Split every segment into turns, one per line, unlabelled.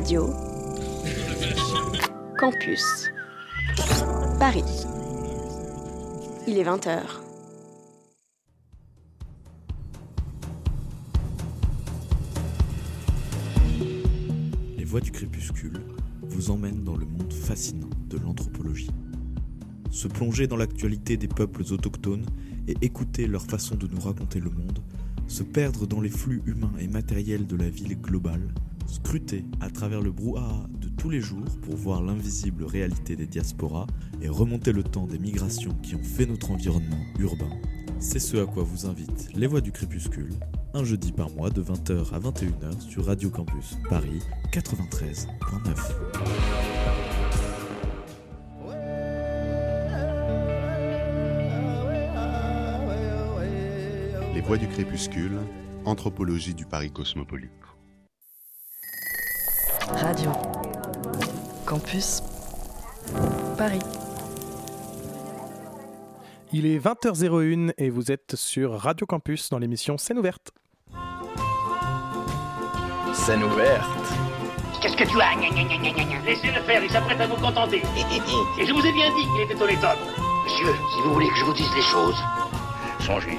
Radio Campus Paris. Il est 20h.
Les voix du crépuscule vous emmènent dans le monde fascinant de l'anthropologie. Se plonger dans l'actualité des peuples autochtones et écouter leur façon de nous raconter le monde, se perdre dans les flux humains et matériels de la ville globale, scruter à travers le brouhaha de tous les jours pour voir l'invisible réalité des diasporas et remonter le temps des migrations qui ont fait notre environnement urbain. C'est ce à quoi vous invitent les voix du crépuscule, un jeudi par mois de 20h à 21h sur Radio Campus Paris 93.9.
Les voix du crépuscule, anthropologie du Paris cosmopolite.
Radio Campus Paris.
Il est 20h01 et vous êtes sur Radio Campus dans l'émission Scène ouverte.
Scène ouverte.
Qu'est-ce que tu as? Gna, gna, gna, gna, gna, gna. Laissez-le faire, il s'apprête à vous contenter. Et je vous ai bien dit qu'il était honnête homme. Monsieur, si vous voulez que je vous dise les choses, songez,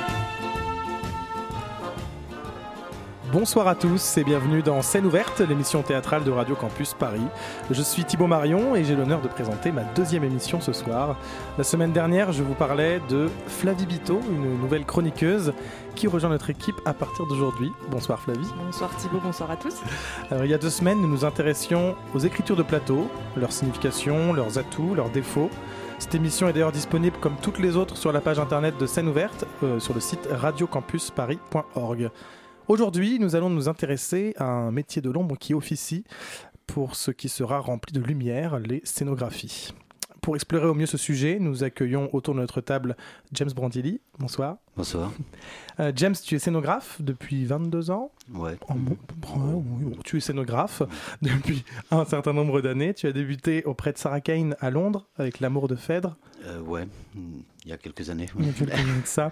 Bonsoir à tous et bienvenue dans Scène ouverte, l'émission théâtrale de Radio Campus Paris. Je suis Thibaut Marion et j'ai l'honneur de présenter ma deuxième émission ce soir. La semaine dernière, je vous parlais de Flavie Bito, une nouvelle chroniqueuse qui rejoint notre équipe à partir d'aujourd'hui. Bonsoir Flavie.
Bonsoir Thibaut, bonsoir à tous.
Alors, il y a deux semaines, nous nous intéressions aux écritures de plateau, leur signification, leurs atouts, leurs défauts. Cette émission est d'ailleurs disponible comme toutes les autres sur la page internet de Scène ouverte euh, sur le site radiocampusparis.org. Aujourd'hui, nous allons nous intéresser à un métier de l'ombre qui officie pour ce qui sera rempli de lumière, les scénographies. Pour explorer au mieux ce sujet, nous accueillons autour de notre table James Brandilli. Bonsoir.
Bonsoir.
Euh, James, tu es scénographe depuis 22 ans?
Ouais.
Oh, bon, bon, oui, bon, tu es scénographe depuis un certain nombre d'années. Tu as débuté auprès de Sarah Kane à Londres avec L'amour de Phèdre.
Euh, ouais, il y a quelques années.
Il y a quelques années de ça.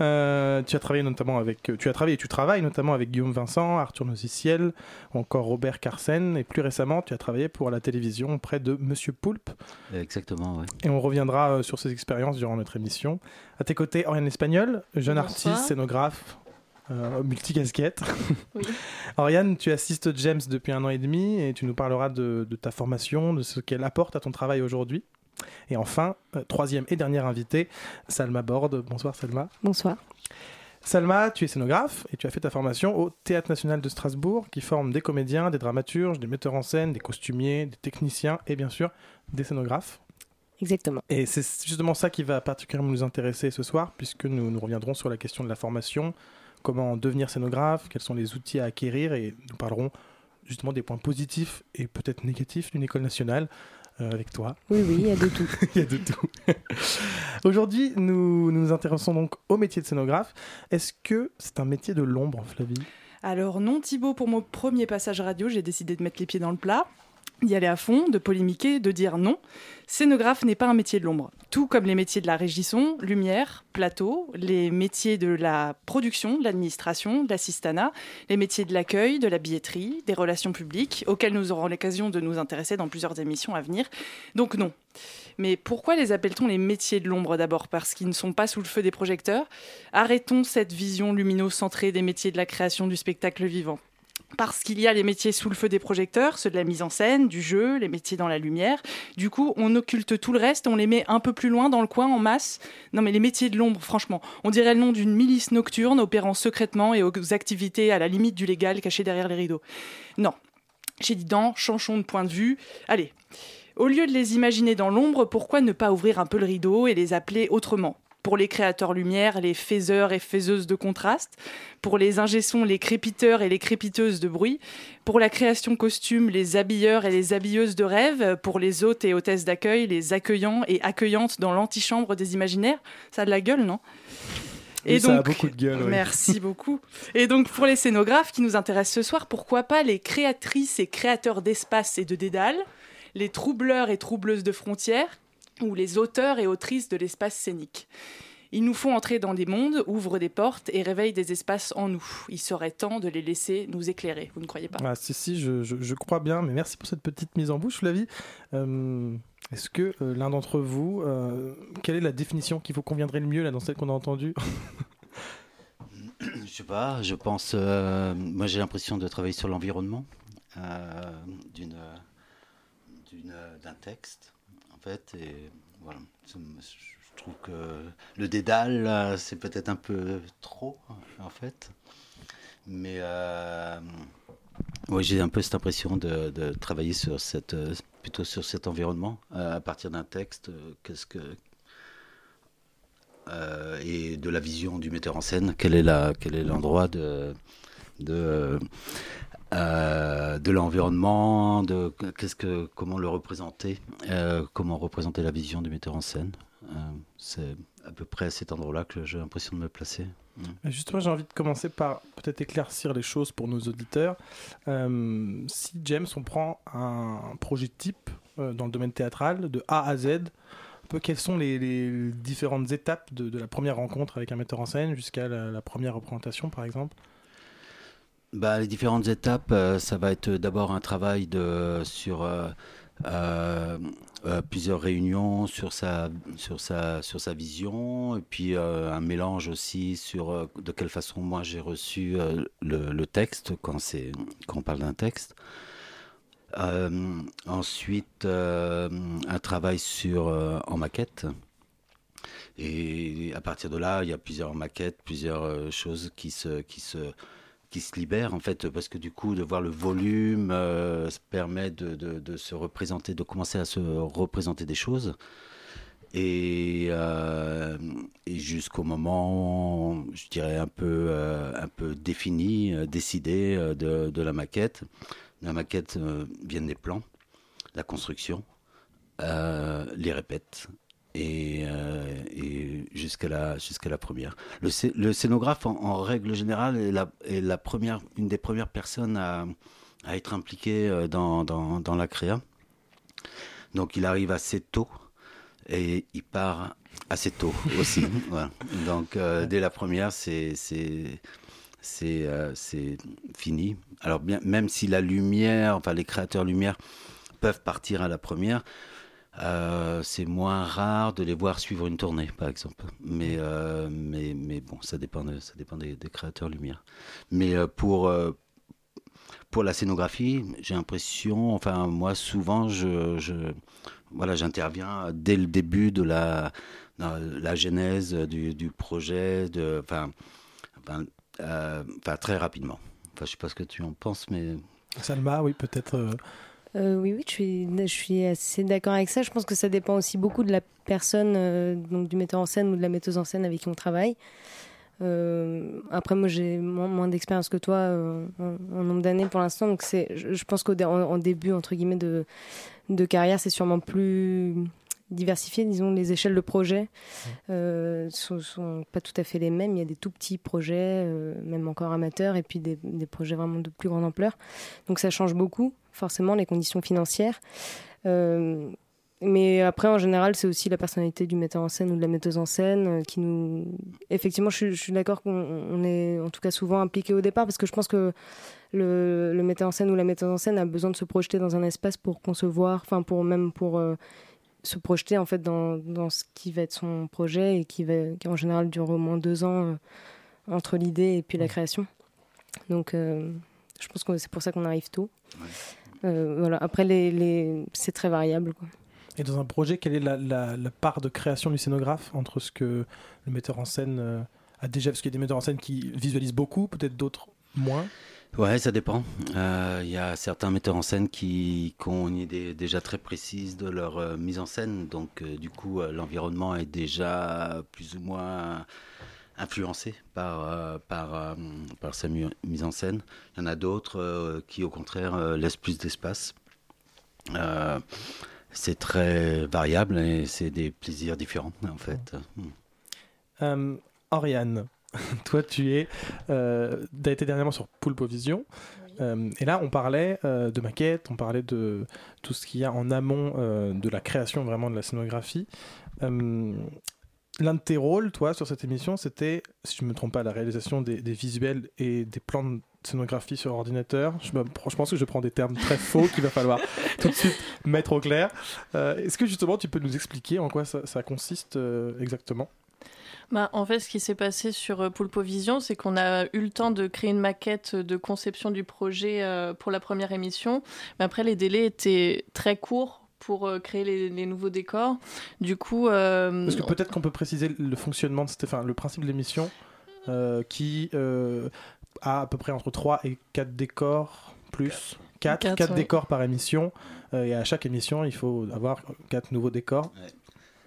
Euh, tu as travaillé notamment avec, tu as travaillé, tu travailles notamment avec Guillaume Vincent, Arthur Nosiciel, ou encore Robert Carsen, et plus récemment, tu as travaillé pour la télévision auprès de Monsieur Poulpe.
Exactement, ouais.
Et on reviendra euh, sur ces expériences durant notre émission. À tes côtés, Oriane Espagnol, jeune
Bonsoir.
artiste, scénographe, euh, multicasquette.
Oui.
Oriane, tu assistes James depuis un an et demi et tu nous parleras de, de ta formation, de ce qu'elle apporte à ton travail aujourd'hui. Et enfin, euh, troisième et dernière invitée, Salma Borde. Bonsoir Salma.
Bonsoir.
Salma, tu es scénographe et tu as fait ta formation au Théâtre National de Strasbourg qui forme des comédiens, des dramaturges, des metteurs en scène, des costumiers, des techniciens et bien sûr des scénographes.
Exactement.
Et c'est justement ça qui va particulièrement nous intéresser ce soir, puisque nous, nous reviendrons sur la question de la formation, comment devenir scénographe, quels sont les outils à acquérir, et nous parlerons justement des points positifs et peut-être négatifs d'une école nationale avec toi.
Oui, oui, il y a de tout.
Il y a de tout. Aujourd'hui, nous nous intéressons donc au métier de scénographe. Est-ce que c'est un métier de l'ombre, Flavie?
Alors non Thibaut, pour mon premier passage radio, j'ai décidé de mettre les pieds dans le plat, d'y aller à fond, de polémiquer, de dire non. Scénographe n'est pas un métier de l'ombre. Tout comme les métiers de la régie son, lumière, plateau, les métiers de la production, de l'administration, de l'assistanat, les métiers de l'accueil, de la billetterie, des relations publiques, auxquels nous aurons l'occasion de nous intéresser dans plusieurs émissions à venir. Donc non. Mais pourquoi les appelle-t-on les métiers de l'ombre d'abord? Parce qu'ils ne sont pas sous le feu des projecteurs? Arrêtons cette vision lumino-centrée des métiers de la création du spectacle vivant. Parce qu'il y a les métiers sous le feu des projecteurs, ceux de la mise en scène, du jeu, les métiers dans la lumière. Du coup, on occulte tout le reste, on les met un peu plus loin dans le coin en masse. Non mais les métiers de l'ombre, franchement, on dirait le nom d'une milice nocturne opérant secrètement et aux activités à la limite du légal cachées derrière les rideaux. Non. J'ai dit dans, changeons de point de vue. Allez, au lieu de les imaginer dans l'ombre, pourquoi ne pas ouvrir un peu le rideau et les appeler autrement? Pour les créateurs lumière, les faiseurs et faiseuses de contraste. Pour les ingessons, les crépiteurs et les crépiteuses de bruit. Pour la création costume, les habilleurs et les habilleuses de rêve. Pour les hôtes et hôtesses d'accueil, les accueillants et accueillantes dans l'antichambre des imaginaires. Ça a de la gueule, non?
Et donc, ça a beaucoup de gueule.
Merci beaucoup. Et donc, pour les scénographes qui nous intéressent ce soir, pourquoi pas les créatrices et créateurs d'espace et de dédales, les troubleurs et troubleuses de frontières, ou les auteurs et autrices de l'espace scénique. Ils nous font entrer dans des mondes, ouvrent des portes et réveillent des espaces en nous. Il serait temps de les laisser nous éclairer, vous ne croyez pas?
Ah, Si, si, je, je, crois bien, mais merci pour cette petite mise en bouche, Flavie. Euh, est-ce que euh, l'un d'entre vous, euh, quelle est la définition qu'il faut conviendrait le mieux là, dans celle qu'on a entendue?
Je sais pas, je pense. Euh, moi j'ai l'impression de travailler sur l'environnement d'une, d'un texte, Et voilà. Je trouve que le dédale, c'est peut-être un peu trop, en fait. Mais oui, j'ai un peu cette impression de, travailler sur cette plutôt sur cet environnement euh, à partir d'un texte. Euh, qu'est-ce que euh, et de la vision du metteur en scène. Quel est l'endroit de de l'environnement, de comment le représenter, comment représenter la vision du metteur en scène. c'est à peu près à cet endroit-là que j'ai l'impression de me placer.
Mm. Justement, j'ai envie de commencer par peut-être éclaircir les choses pour nos auditeurs. Euh, si James, on prend un projet type euh, dans le domaine théâtral, de A à Z, quelles sont les, différentes étapes de, la première rencontre avec un metteur en scène jusqu'à la, première représentation, par exemple?
Bah, Les différentes étapes, euh, ça va être d'abord un travail de, sur euh, euh, plusieurs réunions sur sa, sur sa, sur sa vision, et puis un mélange aussi sur de quelle façon moi j'ai reçu le, le, texte quand, c'est, quand on parle d'un texte. ensuite, un travail sur, en maquette. Et à partir de là, il y a plusieurs maquettes, plusieurs choses qui se, qui se, qui se libère en fait parce que du coup de voir le volume euh, permet de, de, se représenter de commencer à se représenter des choses. Et, euh, jusqu'au moment je dirais un peu euh, un peu défini décidé de, de, la maquette. La maquette vient des plans la construction les répètes euh, et, jusqu'à la, jusqu'à la première. Le, le scénographe, en, règle générale, est, la, est la première, une des premières personnes à, à être impliquée euh, dans, dans, dans, la créa. Donc il arrive assez tôt et il part assez tôt aussi. voilà. Donc euh, dès la première, c'est c'est c'est fini. Alors bien, même si la lumière, enfin les créateurs lumière peuvent partir à la première, euh, c'est moins rare de les voir suivre une tournée, par exemple. Mais, euh, mais, mais bon, ça dépend, ça dépend des, créateurs lumière. Mais euh, pour, pour la scénographie, j'ai l'impression, enfin, moi, souvent, je, je voilà, j'interviens dès le début de la, la genèse du, du projet, de, enfin, enfin, enfin, très rapidement. Enfin, je sais pas ce que tu en penses, mais.
Salma, oui, peut-être
euh, oui, oui, je suis, je suis assez d'accord avec ça. Je pense que ça dépend aussi beaucoup de la personne, euh, donc du metteur en scène ou de la metteuse en scène avec qui on travaille. Euh, après, moi, j'ai moins, d'expérience que toi en, nombre d'années pour l'instant, donc c'est, je, pense qu'en en début entre guillemets de, de carrière, c'est sûrement plus diversifié. Disons, les échelles de projet euh, sont, sont, pas tout à fait les mêmes. Il y a des tout petits projets, même encore amateurs, et puis des, des projets vraiment de plus grande ampleur. Donc ça change beaucoup forcément les conditions financières. Euh, mais après, en général, c'est aussi la personnalité du metteur en scène ou de la metteuse en scène euh, qui nous. Effectivement, je, suis d'accord qu'on est en tout cas souvent impliqué au départ parce que je pense que le, le, metteur en scène ou la metteuse en scène a besoin de se projeter dans un espace pour concevoir, enfin, pour même pour euh, se projeter en fait dans, dans, ce qui va être son projet et qui, va, qui en général dure au moins deux ans entre l'idée et puis la création. Donc, je pense que c'est pour ça qu'on arrive tôt. Voilà. Après, les, les... c'est très variable. Quoi.
Et dans un projet, quelle est la, la, part de création du scénographe entre ce que le metteur en scène euh, a déjà Parce qu'il y a des metteurs en scène qui visualisent beaucoup, peut-être d'autres moins?
Ouais, ça dépend. Euh, Il y a certains metteurs en scène qui, qui ont une idée déjà très précise de leur euh, mise en scène. Donc, euh, du coup, euh, l'environnement est déjà plus ou moins influencé par, euh, par, euh, par sa mu- mise en scène. Il y en a d'autres euh, qui, au contraire, euh, laissent plus d'espace. Euh, c'est très variable et c'est des plaisirs différents, en fait. Mm.
Euh, Oriane, toi tu es, euh, as été dernièrement sur Pulpovision. Euh, et là, on parlait euh, de maquettes, on parlait de tout ce qu'il y a en amont euh, de la création vraiment de la scénographie. L'un de tes rôles, toi, sur cette émission, c'était, si je ne me trompe pas, la réalisation des, des visuels et des plans de scénographie sur ordinateur. Je, je pense que je prends des termes très faux qu'il va falloir tout de suite mettre au clair. Euh, Est-ce que justement tu peux nous expliquer en quoi ça, ça consiste euh, exactement?
Bah, en fait, ce qui s'est passé sur euh, Pulpovision, c'est qu'on a eu le temps de créer une maquette de conception du projet euh, pour la première émission. Mais après, les délais étaient très courts pour euh, créer les, les nouveaux décors. Du coup, euh,
Parce que peut-être qu'on peut préciser le fonctionnement de cette, enfin, le principe de l'émission euh, qui euh, a à peu près entre 3 et 4 décors plus 4,
Quatre,
4
ouais.
décors par émission euh, et à chaque émission il faut avoir 4 nouveaux décors.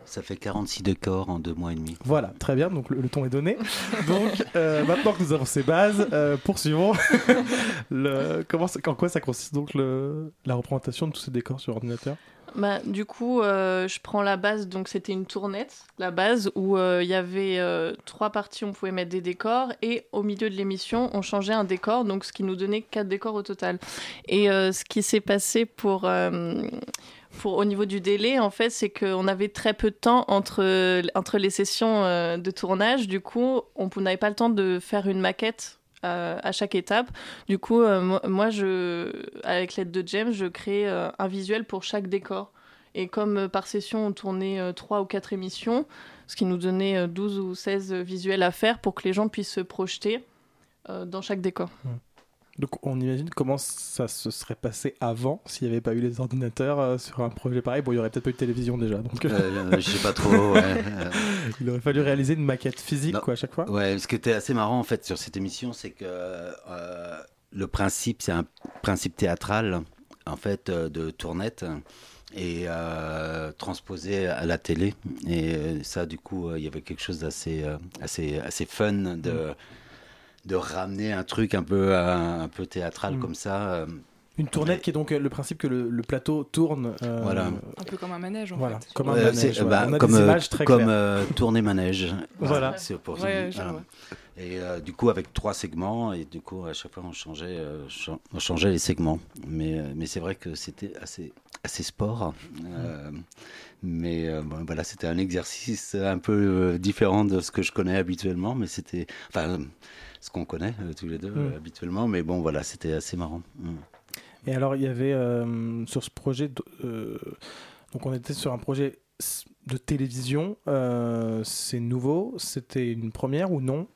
Ça fait 46 décors en deux mois et demi.
Voilà, très bien, donc le, le ton est donné. Donc euh, maintenant que nous avons ces bases, euh, poursuivons. le, comment, en quoi ça consiste donc le, la représentation de tous ces décors sur ordinateur?
Bah, du coup, euh, je prends la base, donc c'était une tournette, la base où euh, il y avait euh, trois parties, on pouvait mettre des décors, et au milieu de l'émission, on changeait un décor, donc ce qui nous donnait quatre décors au total. Et ce qui s'est passé pour, pour au niveau du délai, en fait, c'est qu'on avait très peu de temps entre, entre les sessions de tournage, du coup, on n'avait pas le temps de faire une maquette à chaque étape. Du coup, euh, moi, je, avec l'aide de James, je crée euh, un visuel pour chaque décor. Et comme euh, par session, on tournait trois ou quatre émissions, ce qui nous donnait euh, 12 ou 16 visuels à faire pour que les gens puissent se projeter dans chaque décor.
Donc on imagine comment ça se serait passé avant s'il n'y avait pas eu les ordinateurs euh, sur un projet pareil. Bon, il y aurait peut-être pas eu de télévision déjà. Donc
Euh, je sais pas trop, ouais. Euh,
il aurait fallu réaliser une maquette physique quoi à chaque fois.
Ouais, ce qui était assez marrant en fait sur cette émission, c'est que euh, le principe, c'est un principe théâtral en fait euh, de tournette et euh, transposé à la télé. Et euh, ça, du coup, euh, il y avait quelque chose d'assez euh, assez, assez fun de, de ramener un truc un peu, euh, un peu théâtral
Mm.
comme ça. euh,
Une tournette qui est donc euh, le principe que le, le plateau tourne. euh,
Voilà.
Un peu comme un manège en
Voilà,
fait.
comme un
Euh,
manège.
c'est-
voilà.
bah,
On a
comme
des
euh,
images très
comme
claires.
euh, tourner manège.
Voilà.
C'est pour
Ouais,
voilà. Et euh, du coup, avec trois segments, et du coup, à chaque fois, on changeait, euh, cha- on changeait les segments. Mais, euh, mais c'est vrai que c'était assez, assez sport. Euh, mais euh, bon, voilà, c'était un exercice un peu euh, différent de ce que je connais habituellement. Mais c'était. Enfin, euh, ce qu'on connaît euh, tous les deux
Mm.
euh, habituellement. Mais bon, voilà, c'était assez marrant. Mm.
Et alors, il y avait euh, sur ce projet, donc on était sur un projet de télévision. c'est nouveau, c'était une première ou non?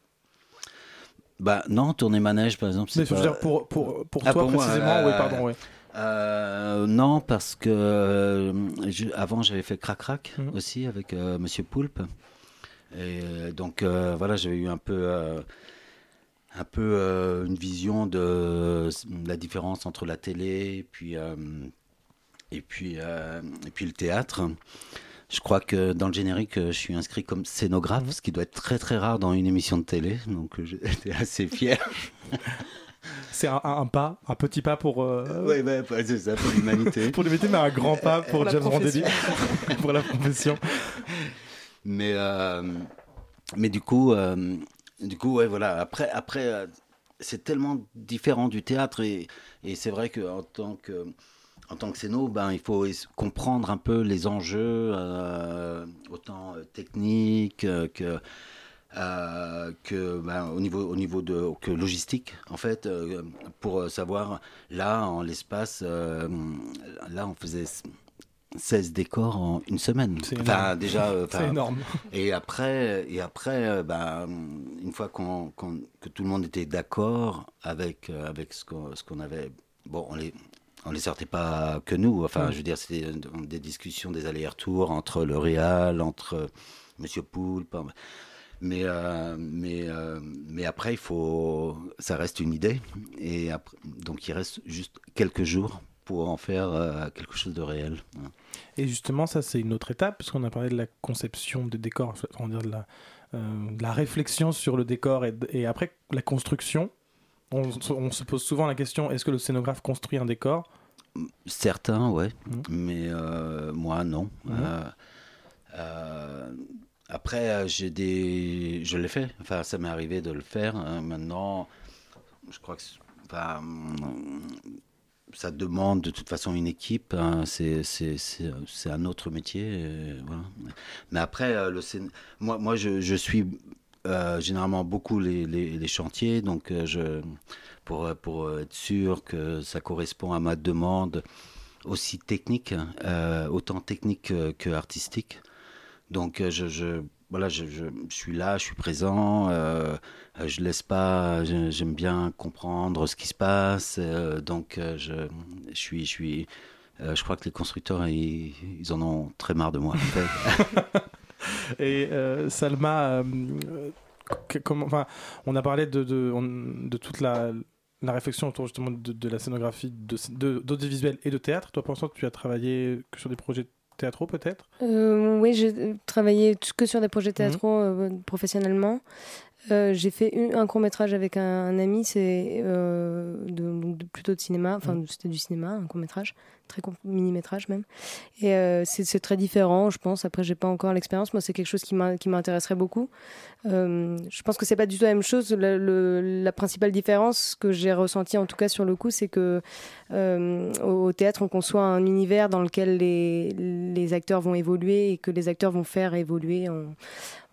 Bah non, tourner manège, par exemple.
Mais je veux dire pour, pour, pour
Ah,
toi
pour moi,
précisément,
euh,
oui, pardon, oui.
Euh, non, parce que euh, je- avant j'avais fait Crac Crac
Mhm.
aussi avec Monsieur Poulpe. Et donc voilà, j'avais eu un peu, un peu euh, une vision de la différence entre la télé et puis, euh, et puis, euh, et puis le théâtre. Je crois que dans le générique, je suis inscrit comme scénographe, ce qui doit être très très rare dans une émission de télé. Donc j'étais assez fier.
C'est un, un pas, un petit pas pour, euh,
c'est ça, pour l'humanité.
pour l'humanité, mais un grand pas pour, James Rondelli, pour la profession.
Mais, euh, mais du coup, euh, du coup, ouais, voilà. Après, après euh, c'est tellement différent du théâtre et, c'est vrai qu'en tant que en tant que scéno, ben, il faut comprendre un peu les enjeux, euh, autant euh, techniques que, euh, ben, au niveau, au niveau de, que logistique, en fait, pour savoir, là, en l'espace, là, on faisait 16 décors en une semaine.
C'est
Enfin, déjà, euh,
C'est énorme.
et après, et après euh, ben, une fois qu'on, qu'on- que tout le monde était d'accord avec, euh, avec ce, qu'on, ce qu'on avait, bon, on les, on les sortait pas que nous. Enfin,
Ouais.
je veux dire, c'était des discussions, des allers-retours entre le Réal, entre Monsieur Poulpe. Mais, euh, mais, euh, mais après, il faut, ça reste une idée. Et après, donc, il reste juste quelques jours pour en faire euh, quelque chose de réel.
Et justement, ça, c'est une autre étape, parce qu'on a parlé de la conception des décors, on dire de la, de la réflexion sur le décor et, et après la construction. On, on, se pose souvent la question est-ce que le scénographe construit un décor?
Certains, ouais, mmh. mais moi, non. Mmh. Après, euh, j'ai des, je l'ai fait. Enfin, ça m'est arrivé de le faire. Hein. Maintenant, je crois que, enfin, ça demande de toute façon une équipe. Hein. C'est, un autre métier. Mais après, euh, le moi, moi, je, suis euh, généralement beaucoup les, les, chantiers, donc je, pour, pour être sûr que ça correspond à ma demande aussi technique, autant technique que artistique. Donc euh, je voilà, je, suis là, je suis présent, euh, je laisse pas, j'aime bien comprendre ce qui se passe, euh, donc euh, je, suis, je suis, je crois que les constructeurs ils, en ont très marre de moi. En.
Et Salma, enfin, on a parlé de, de, de toute la, la réflexion autour justement de, de la scénographie d'audiovisuel et de théâtre. Toi, pensant que tu as travaillé sur des projets théâtraux peut-être?
Euh, Oui, j'ai travaillé que sur des projets mhm. théâtraux euh, professionnellement. Euh, j'ai fait un court métrage avec un, ami, c'est de, plutôt de cinéma, enfin mhm. c'était du cinéma, un court métrage, très mini métrage même. Et euh, c'est très différent, je pense. Après, j'ai pas encore l'expérience. Moi, c'est quelque chose qui m'intéresserait beaucoup. Euh, je pense que c'est pas du tout la même chose. La, le, la principale différence que j'ai ressentie, en tout cas sur le coup, c'est que euh, au, théâtre, on conçoit un univers dans lequel les, acteurs vont évoluer et que les acteurs vont faire évoluer en,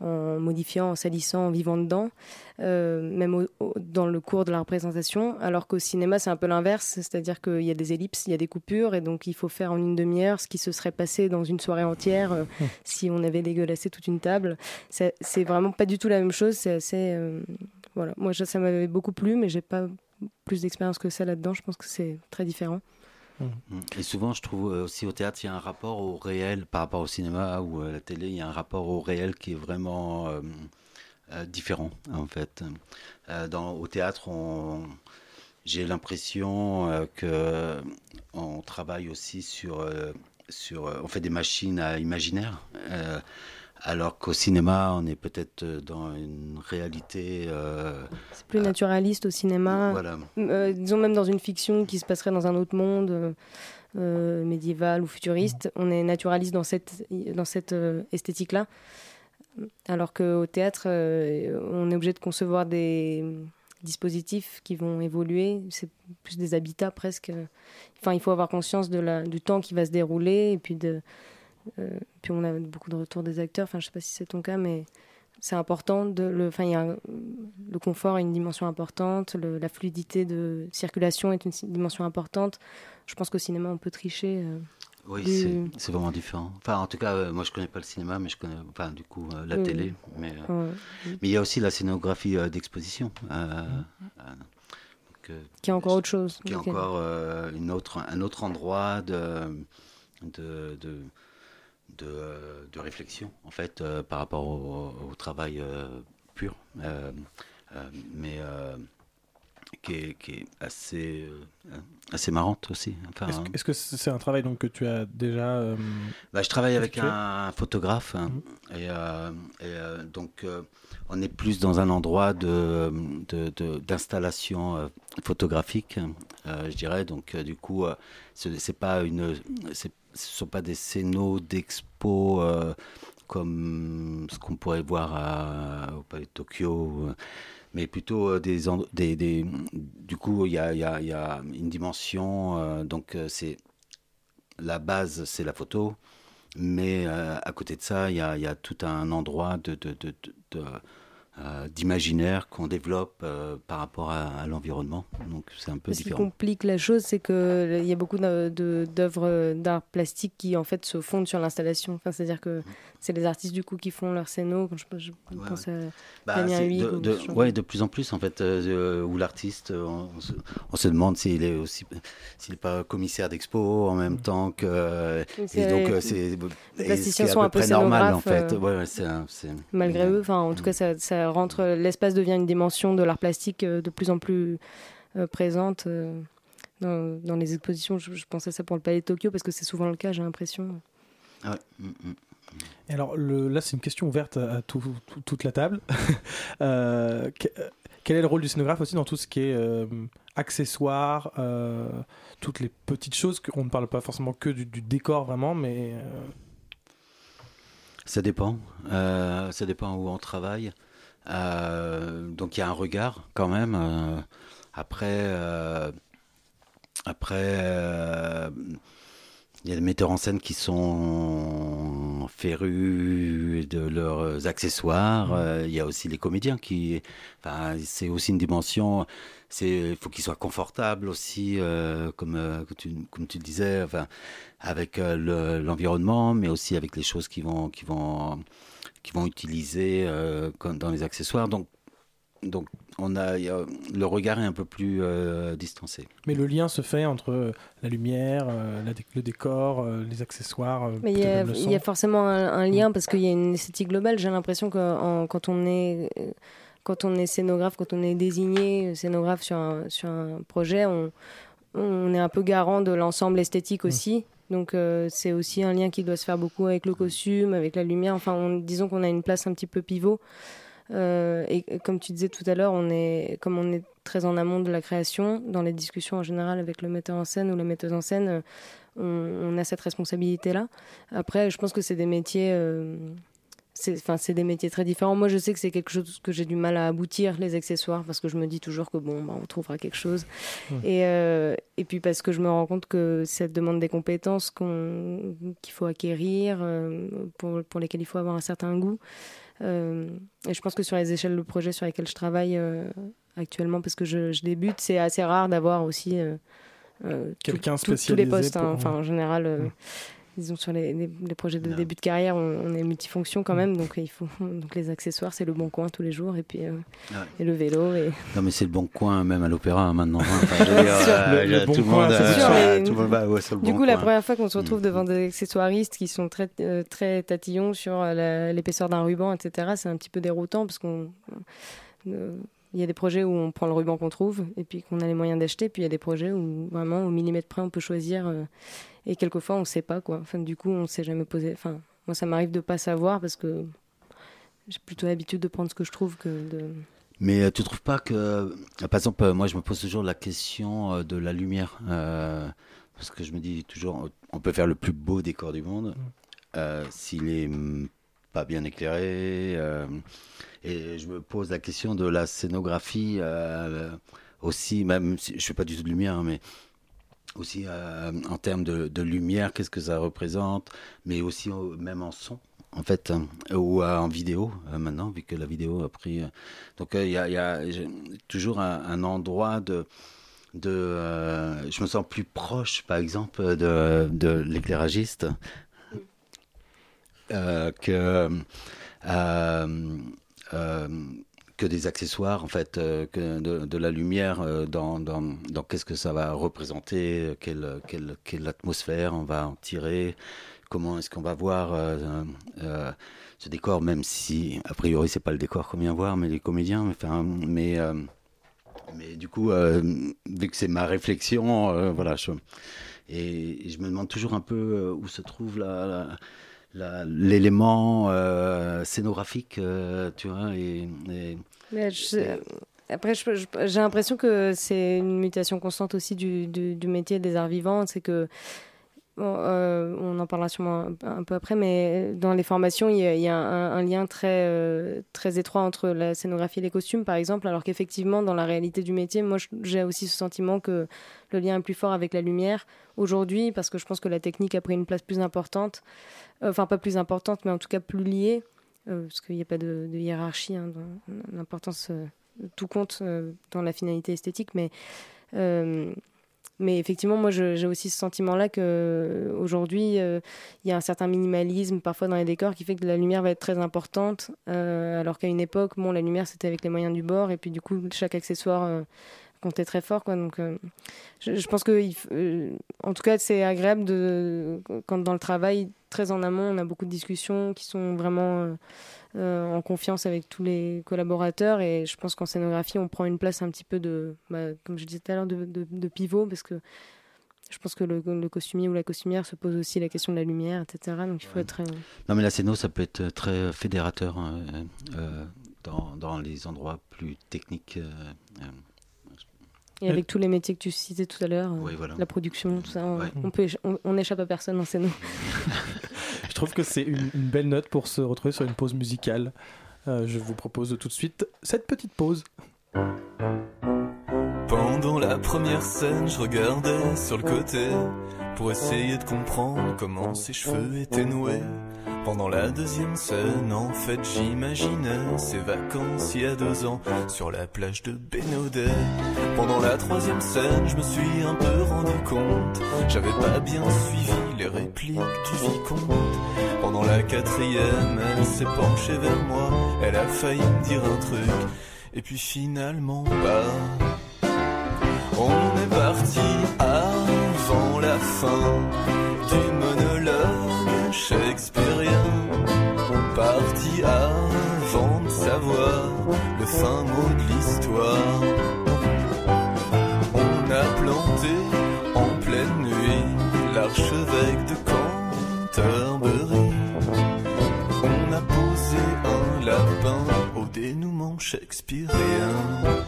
en modifiant, en salissant, en vivant dedans, même au, au, dans le cours de la représentation. Alors qu'au cinéma, c'est un peu l'inverse, c'est-à-dire qu'il y a des ellipses, il y a des coupures, et donc il faut faire en une demi-heure ce qui se serait passé dans une soirée entière euh, mmh. si on avait dégueulassé toute une table. C'est vraiment pas du tout la même chose. C'est assez. Euh, voilà. Moi, ça m'avait beaucoup plu, mais j'ai pas plus d'expérience que ça là-dedans. Je pense que c'est très différent.
Mmh. Et souvent, je trouve aussi au théâtre, il y a un rapport au réel par rapport au cinéma ou à la télé. Il y a un rapport au réel qui est vraiment euh, euh, différent, en fait. Euh, dans, au théâtre, j'ai l'impression euh, que on travaille aussi sur, euh, sur, on fait des machines à imaginaire. alors qu'au cinéma, on est peut-être dans une réalité. Euh,
c'est plus naturaliste au cinéma.
Voilà.
Euh, disons même dans une fiction qui se passerait dans un autre monde euh, médiéval ou futuriste, on est naturaliste dans cette, dans cette esthétique-là. Alors qu'au théâtre, on est obligé de concevoir des dispositifs qui vont évoluer. C'est plus des habitats presque. Enfin, il faut avoir conscience de la, du temps qui va se dérouler et puis de euh, puis on a beaucoup de retours des acteurs. Enfin, je sais pas si c'est ton cas, mais c'est important. Le, enfin, le confort a une dimension importante, la fluidité de circulation est une dimension importante. Je pense qu'au cinéma, on peut tricher. Euh,
oui, du... c'est vraiment différent. Enfin, en tout cas, euh, moi, je connais pas le cinéma, mais je connais, enfin, du coup, euh, la oui. télé. Mais, euh, mais il y a aussi la scénographie d'exposition.
qui est encore autre chose.
Qui est okay. encore une autre, un autre endroit de, de, de de, de, réflexion en fait par rapport au, au travail pur mais qui est, qui, est, assez assez marrante aussi
enfin, est-ce, que c'est un travail donc que tu as déjà
bah, je travaille avec un, un photographe mmh. et, et donc on est plus dans un endroit de, de, de d'installation photographique je dirais donc du coup c'est pas une c'est ce ne sont pas des scénos d'expo euh, comme ce qu'on pourrait voir à, au Palais de Tokyo, euh, mais plutôt euh, des, des, des du coup il y a, y, a, y a, une dimension, euh, donc c'est la base c'est la photo, mais euh, à côté de ça il y a, y a, tout un endroit de, de, de, de euh, d'imaginaire qu'on développe euh, par rapport à, à l'environnement. Donc c'est un peu
Ce
différent.
Qui complique la chose, c'est qu'il y a beaucoup d'œuvres d'art plastique qui en fait se fondent sur l'installation. Enfin, C'est-à-dire que c'est les artistes du coup qui font leur scéno. Quand je, je
Ouais,
pense
ouais.
à
Bah,
Damien
de, de- ouais, plus en plus en fait, euh, euh, où l'artiste, euh, on, se, on se demande s'il est aussi, s'il n'est pas commissaire d'expo en même temps que, et donc euh,
les
c'est, et
plasticiens sont un
peu normal en fait.
euh,
Ouais,
malgré eux. Enfin, en tout cas, ça, ça rentre. L'espace devient une dimension de l'art plastique euh, de plus en plus euh, présente euh, dans, dans les expositions. Je, je pense à ça pour le Palais de Tokyo parce que c'est souvent le cas, j'ai l'impression.
Ouais, mm, mm.
Alors le- là, c'est une question ouverte à, à tout- tout- toute la table. Euh, que- quel est le rôle du scénographe aussi dans tout ce qui est euh, accessoires, euh, toutes les petites choses qu'on ne parle pas forcément que du, du décor vraiment, mais euh,
Ça dépend. Euh, ça dépend où on travaille. Euh, donc il y a un regard quand même. Euh, après, euh, après, euh, il y a des metteurs en scène qui sont férus de leurs accessoires. Euh, il y a aussi les comédiens qui, enfin, c'est aussi une dimension. C'est, il faut qu'ils soient confortables aussi, euh, comme, euh, tu, comme tu le disais, enfin, avec le- l'environnement, mais aussi avec les choses qui vont, qui vont, qui vont utiliser comme dans les accessoires. Donc, donc on a, le regard est un peu plus euh, distancé.
mais le lien se fait entre euh, la lumière, euh, la le décor, euh, les accessoires.
Mais il y, a, il y forcément un, un lien parce qu'il y a une esthétique globale. J'ai l'impression que en- quand on est quand on est scénographe, quand on est désigné scénographe sur un, sur un projet, on, on est un peu garant de l'ensemble esthétique aussi. Donc euh, c'est aussi un lien qui doit se faire beaucoup avec le costume, avec la lumière. Enfin, on- disons qu'on a une place un petit peu pivot. Euh, et comme tu disais tout à l'heure, on est, comme on est très en amont de la création, dans les discussions en général avec le metteur en scène ou la metteuse en scène, euh, on, on a cette responsabilité-là. Après, je pense que c'est des métiers, euh, enfin, c'est des métiers très différents. Moi, je sais que c'est quelque chose que j'ai du mal à aboutir, les accessoires, parce que je me dis toujours que bon, bah, on trouvera quelque chose.
Ouais.
Et, euh, et puis parce que je me rends compte que ça demande des compétences qu'il faut acquérir, euh, pour, pour lesquelles il faut avoir un certain goût. Euh, et je pense que sur les échelles de projet sur lesquelles je travaille euh, actuellement, parce que je, je débute, c'est assez rare d'avoir aussi euh,
Quelqu'un
tout- tous les
spécialisé
postes. hein.
pour-
Enfin, en général. Disons sur les, les- les projets de début de carrière, on, on est multifonction
Mm.
quand même, donc il faut donc les accessoires, c'est le bon coin tous les jours, et puis euh,
Ouais.
et le vélo. Et...
Non, mais c'est le bon coin, même à l'opéra hein, maintenant. hein. Enfin, je veux dire,
Sûr.
euh,
Le- le
tout
bon
le
coin,
monde,
c'est
euh,
sûr, mais-
tout le monde va ouais, sur le
Du
bon
coup, la première fois qu'on se retrouve
Mm.
devant des accessoiristes qui sont très, euh, très tatillons sur euh, l'épaisseur d'un ruban, etc., c'est un petit peu déroutant parce qu'on. euh, il y a des projets où on prend le ruban qu'on trouve et puis qu'on a les moyens d'acheter, puis il y a des projets où vraiment au millimètre près on peut choisir euh, et quelquefois on ne sait pas quoi. Enfin, du coup, on ne s'est jamais posé. Enfin, moi ça m'arrive de pas savoir parce que j'ai plutôt l'habitude de prendre ce que je trouve que de.
Mais euh, tu trouves pas que, euh, par exemple, euh, moi je me pose toujours la question de la lumière, euh, parce que je me dis toujours, on peut faire le plus beau décor du monde, euh, s'il est pas bien éclairé, euh, et je me pose la question de la scénographie euh, aussi, même si je fais pas du tout de lumière, hein, mais aussi euh, en termes de, lumière, qu'est-ce que ça représente, mais aussi euh, même en son, en fait, hein, ou euh, en vidéo euh, maintenant, vu que la vidéo a pris. euh, donc euh, il y a, toujours un, endroit de. de euh, je me sens plus proche, par exemple, de, de l'éclairagiste euh, que. Euh, euh, que des accessoires, en fait, euh, que de, la lumière euh, dans, dans, dans qu'est-ce que ça va représenter, quelle, quelle, quelle atmosphère on va en tirer, comment est-ce qu'on va voir euh, euh, ce décor, même si, a priori, c'est pas le décor qu'on vient voir, mais les comédiens, enfin, mais, euh, mais du coup, euh, vu que c'est ma réflexion, euh, voilà, je, et, je me demande toujours un peu euh, où se trouve la la- l'élément euh, scénographique, euh, tu vois, et,
Après, j'ai l'impression que c'est une mutation constante aussi du, métier des arts vivants. C'est que, euh, on en parlera sûrement un, peu après, mais dans les formations, il y a, un, lien très, très étroit entre la scénographie et les costumes, par exemple, alors qu'effectivement, dans la réalité du métier, moi, j'ai aussi ce sentiment que le lien est plus fort avec la lumière aujourd'hui, parce que je pense que la technique a pris une place plus importante, enfin pas plus importante, mais en tout cas plus liée, euh, parce qu'il n'y a pas de, hiérarchie hein, l'importance. euh, tout compte euh, dans la finalité esthétique, mais, euh, mais effectivement, moi, j'ai aussi ce sentiment-là qu'aujourd'hui, il y a un certain minimalisme parfois dans les décors qui fait que la lumière va être très importante, alors qu'à une époque, bon, la lumière, c'était avec les moyens du bord, et puis du coup, chaque accessoire comptait très fort. Donc, je, pense que, en tout cas, c'est agréable quand dans le travail, très en amont, on a beaucoup de discussions qui sont vraiment euh, en confiance avec tous les collaborateurs. Et je pense qu'en scénographie, on prend une place un petit peu de, bah, comme je disais tout à l'heure, de, de, pivot, parce que je pense que le, le, costumier ou la costumière se pose aussi la question de la lumière, etc. Donc il faut être.
Non, mais la scéno, ça peut être très fédérateur hein, euh, dans, dans, les endroits plus techniques. Euh,
et avec tous les métiers que tu citais tout à l'heure, la production, tout ça, on, peut, on, échappe à personne dans scéno.
Je trouve que c'est une, belle note pour se retrouver sur une pause musicale. Euh, je vous propose tout de suite cette petite pause.
Pendant la première scène, je regardais sur le côté pour essayer de comprendre comment ses cheveux étaient noués. Pendant la deuxième scène, en fait, j'imaginais ses vacances il y a deux ans sur la plage de Bénodet. Pendant la troisième scène, je me suis un peu rendu compte, j'avais pas bien suivi les répliques du vicomte. Pendant la quatrième, elle s'est penchée vers moi, elle a failli me dire un truc, et puis finalement pas. On est parti avant la fin du monologue shakespearien. Parti avant de savoir le fin mot de l'histoire. Shakespearien.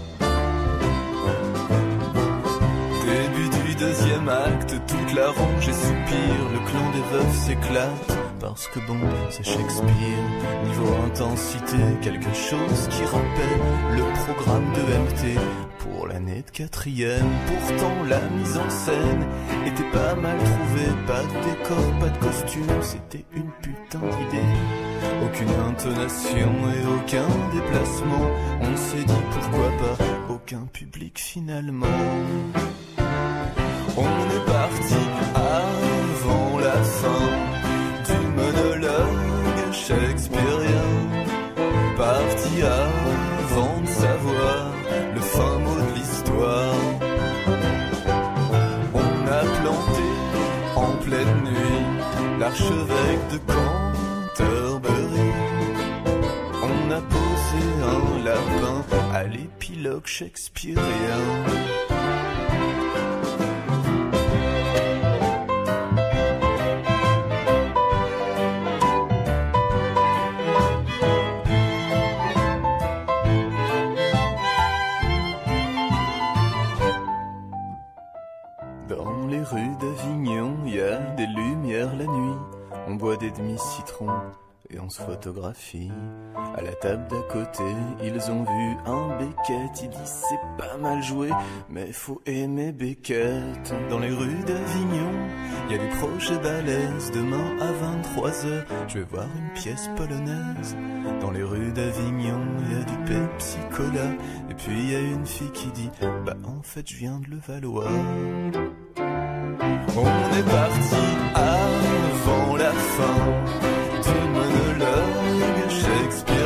deuxième acte, toute la rangée soupire, le clan des veufs s'éclate. Parce que bon, c'est Shakespeare. Niveau intensité, quelque chose qui rappelle le programme de MT pour l'année de quatrième. Pourtant, la mise en scène était pas mal trouvée. Pas de décor, pas de costume, c'était une putain d'idée. Aucune intonation et aucun déplacement. On s'est dit pourquoi pas aucun public finalement. On est parti l'archevêque de Canterbury. On a posé un lapin à l'épilogue shakespearien. La nuit. On boit des demi-citrons et on se photographie. À la table d'à côté, ils ont vu un Beckett. Ils disent c'est pas mal joué, mais faut aimer Beckett. Dans les rues d'Avignon, il y a des projets balèzes. Demain à 23h, je vais voir une pièce polonaise. Dans les rues d'Avignon, Pepsi Cola. Et puis il y a une fille qui dit Bah en fait, je viens de le Valois. On est parti avant la fin du monologue shakespearien.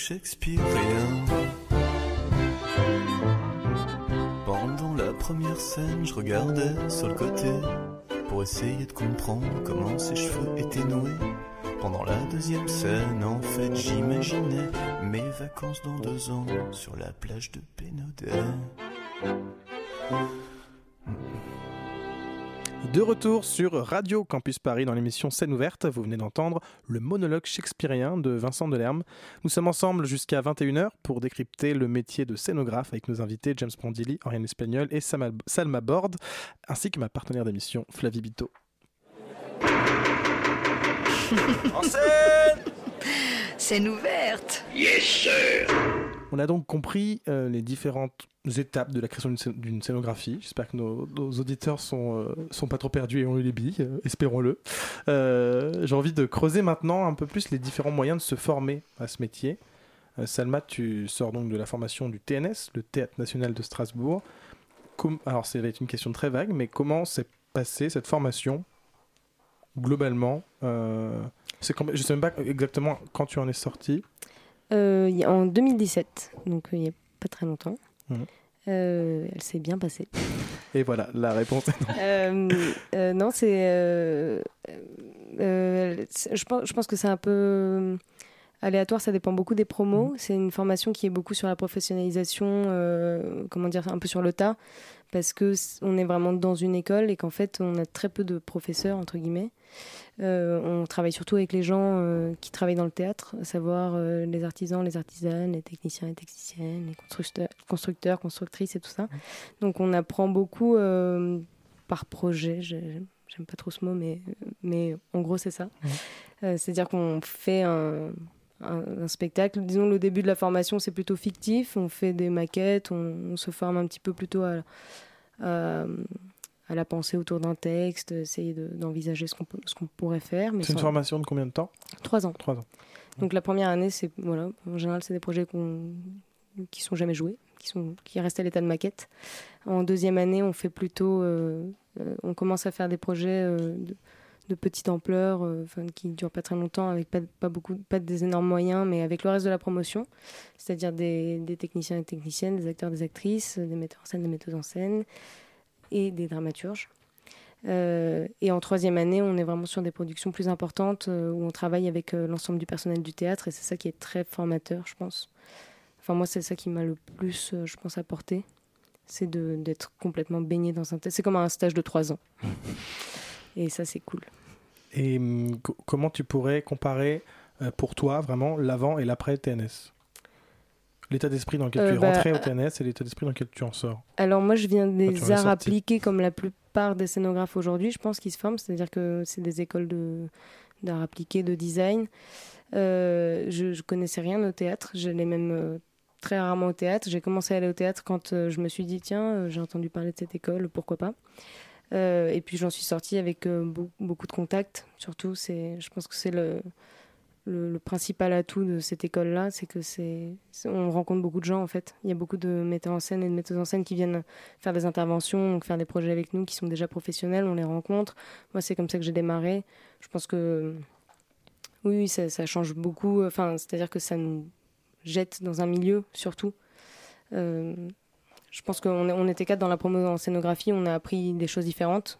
Shakespearien. première scène, je regardais sur le côté pour essayer de comprendre comment ses cheveux étaient noués. Pendant la deuxième scène, en fait, j'imaginais mes vacances dans deux ans sur la plage de Pénodet.
De retour sur Radio Campus Paris dans l'émission Scène ouverte, vous venez d'entendre le monologue shakespearien de Vincent Delerme. Nous sommes ensemble jusqu'à 21h pour décrypter le métier de scénographe avec nos invités James Brandilli, Oriane Espagnol et Salma Borde, ainsi que ma partenaire d'émission Flavie Bito.
scène
Scène ouverte
Yes sir
On a donc compris euh, les différentes étapes de la création d'une scé- d'une scénographie. J'espère que nos, nos auditeurs sont, euh, sont pas trop perdus et ont eu les billes, euh, espérons-le. Euh, J'ai envie de creuser maintenant un peu plus les différents moyens de se former à ce métier. Euh, Salma, tu sors donc de la formation du TNS, le Théâtre National de Strasbourg. Com- Alors, ça va être une question très vague, mais comment s'est passée cette formation globalement euh, c'est quand- Je sais même pas exactement quand tu en es sorti.
Euh, en 2017, donc euh, il n'y a pas très longtemps.
Mhm.
Euh, elle s'est bien passée.
Et voilà, la réponse est non.
Euh, euh, non, c'est. euh, euh, je, pense, je pense que c'est un peu euh, aléatoire, ça dépend beaucoup des promos. C'est une formation qui est beaucoup sur la professionnalisation, euh, comment dire, un peu sur le tas, parce que on est vraiment dans une école et qu'en fait, on a très peu de professeurs, entre guillemets. Euh, on travaille surtout avec les gens euh, qui travaillent dans le théâtre, à savoir euh, les artisans, les artisanes, les techniciens et techniciennes, les constructeurs, constructeurs constructrices et tout ça. Donc on apprend beaucoup par projet. j'ai- J'aime pas trop ce mot, mais, mais en gros c'est ça. C'est-à-dire qu'on fait un, un- un spectacle. Disons le début de la formation c'est plutôt fictif. On fait des maquettes, on, on se forme un petit peu plutôt à, à, à la pensée autour d'un texte, essayer de- d'envisager ce qu'on pourrait faire.
C'est une formation de combien de temps?
Trois ans.
Trois ans.
Donc la première année, c'est voilà, en général, c'est des projets qu'on qui sont jamais joués, qui sont qui restent à l'état de maquette. En deuxième année, on fait plutôt, euh, euh, on commence à faire des projets euh, de, de petite ampleur, euh, enfin, qui durent pas très longtemps, avec pas, pas beaucoup, pas des énormes moyens, mais avec le reste de la promotion, c'est-à-dire des, des techniciens et techniciennes, des acteurs, des actrices, des metteurs en scène, des metteuses en scène et des dramaturges. Euh, et en troisième année, on est vraiment sur des productions plus importantes euh, où on travaille avec euh, l'ensemble du personnel du théâtre et c'est ça qui est très formateur, je pense. Enfin, moi, c'est ça qui m'a le plus, je pense, apporté. C'est d'être complètement baigné dans un théâtre. C'est comme un stage de trois ans. et ça, c'est cool.
Et co- comment tu pourrais comparer euh, pour toi vraiment l'avant et l'après TNS L'état d'esprit dans lequel
Euh,
tu es
bah,
rentré au TNS et l'état d'esprit dans lequel tu en sors?
Alors moi, je viens des
es
arts appliqués comme la plupart des scénographes aujourd'hui, je pense, qui se forment. C'est-à-dire que c'est des écoles de d'art appliqué, de design. Euh, je, je connaissais rien au théâtre. J'allais même euh, très rarement au théâtre. J'ai commencé à aller au théâtre quand euh, je me suis dit, tiens, euh, j'ai entendu parler de cette école, pourquoi pas? Euh, et puis j'en suis sortie avec euh, beau- beaucoup de contacts. Surtout, je pense que c'est le, principal atout de cette école-là, c'est que c'est, on rencontre beaucoup de gens en fait. Il y a beaucoup de metteurs en scène et de metteuses en scène qui viennent faire des interventions, faire des projets avec nous, qui sont déjà professionnels. On les rencontre. Moi, c'est comme ça que j'ai démarré. Je pense que oui, ça change beaucoup. Enfin, c'est-à-dire que ça nous jette dans un milieu surtout. Euh, je pense qu'on on était quatre dans la promo en scénographie, on a appris des choses différentes.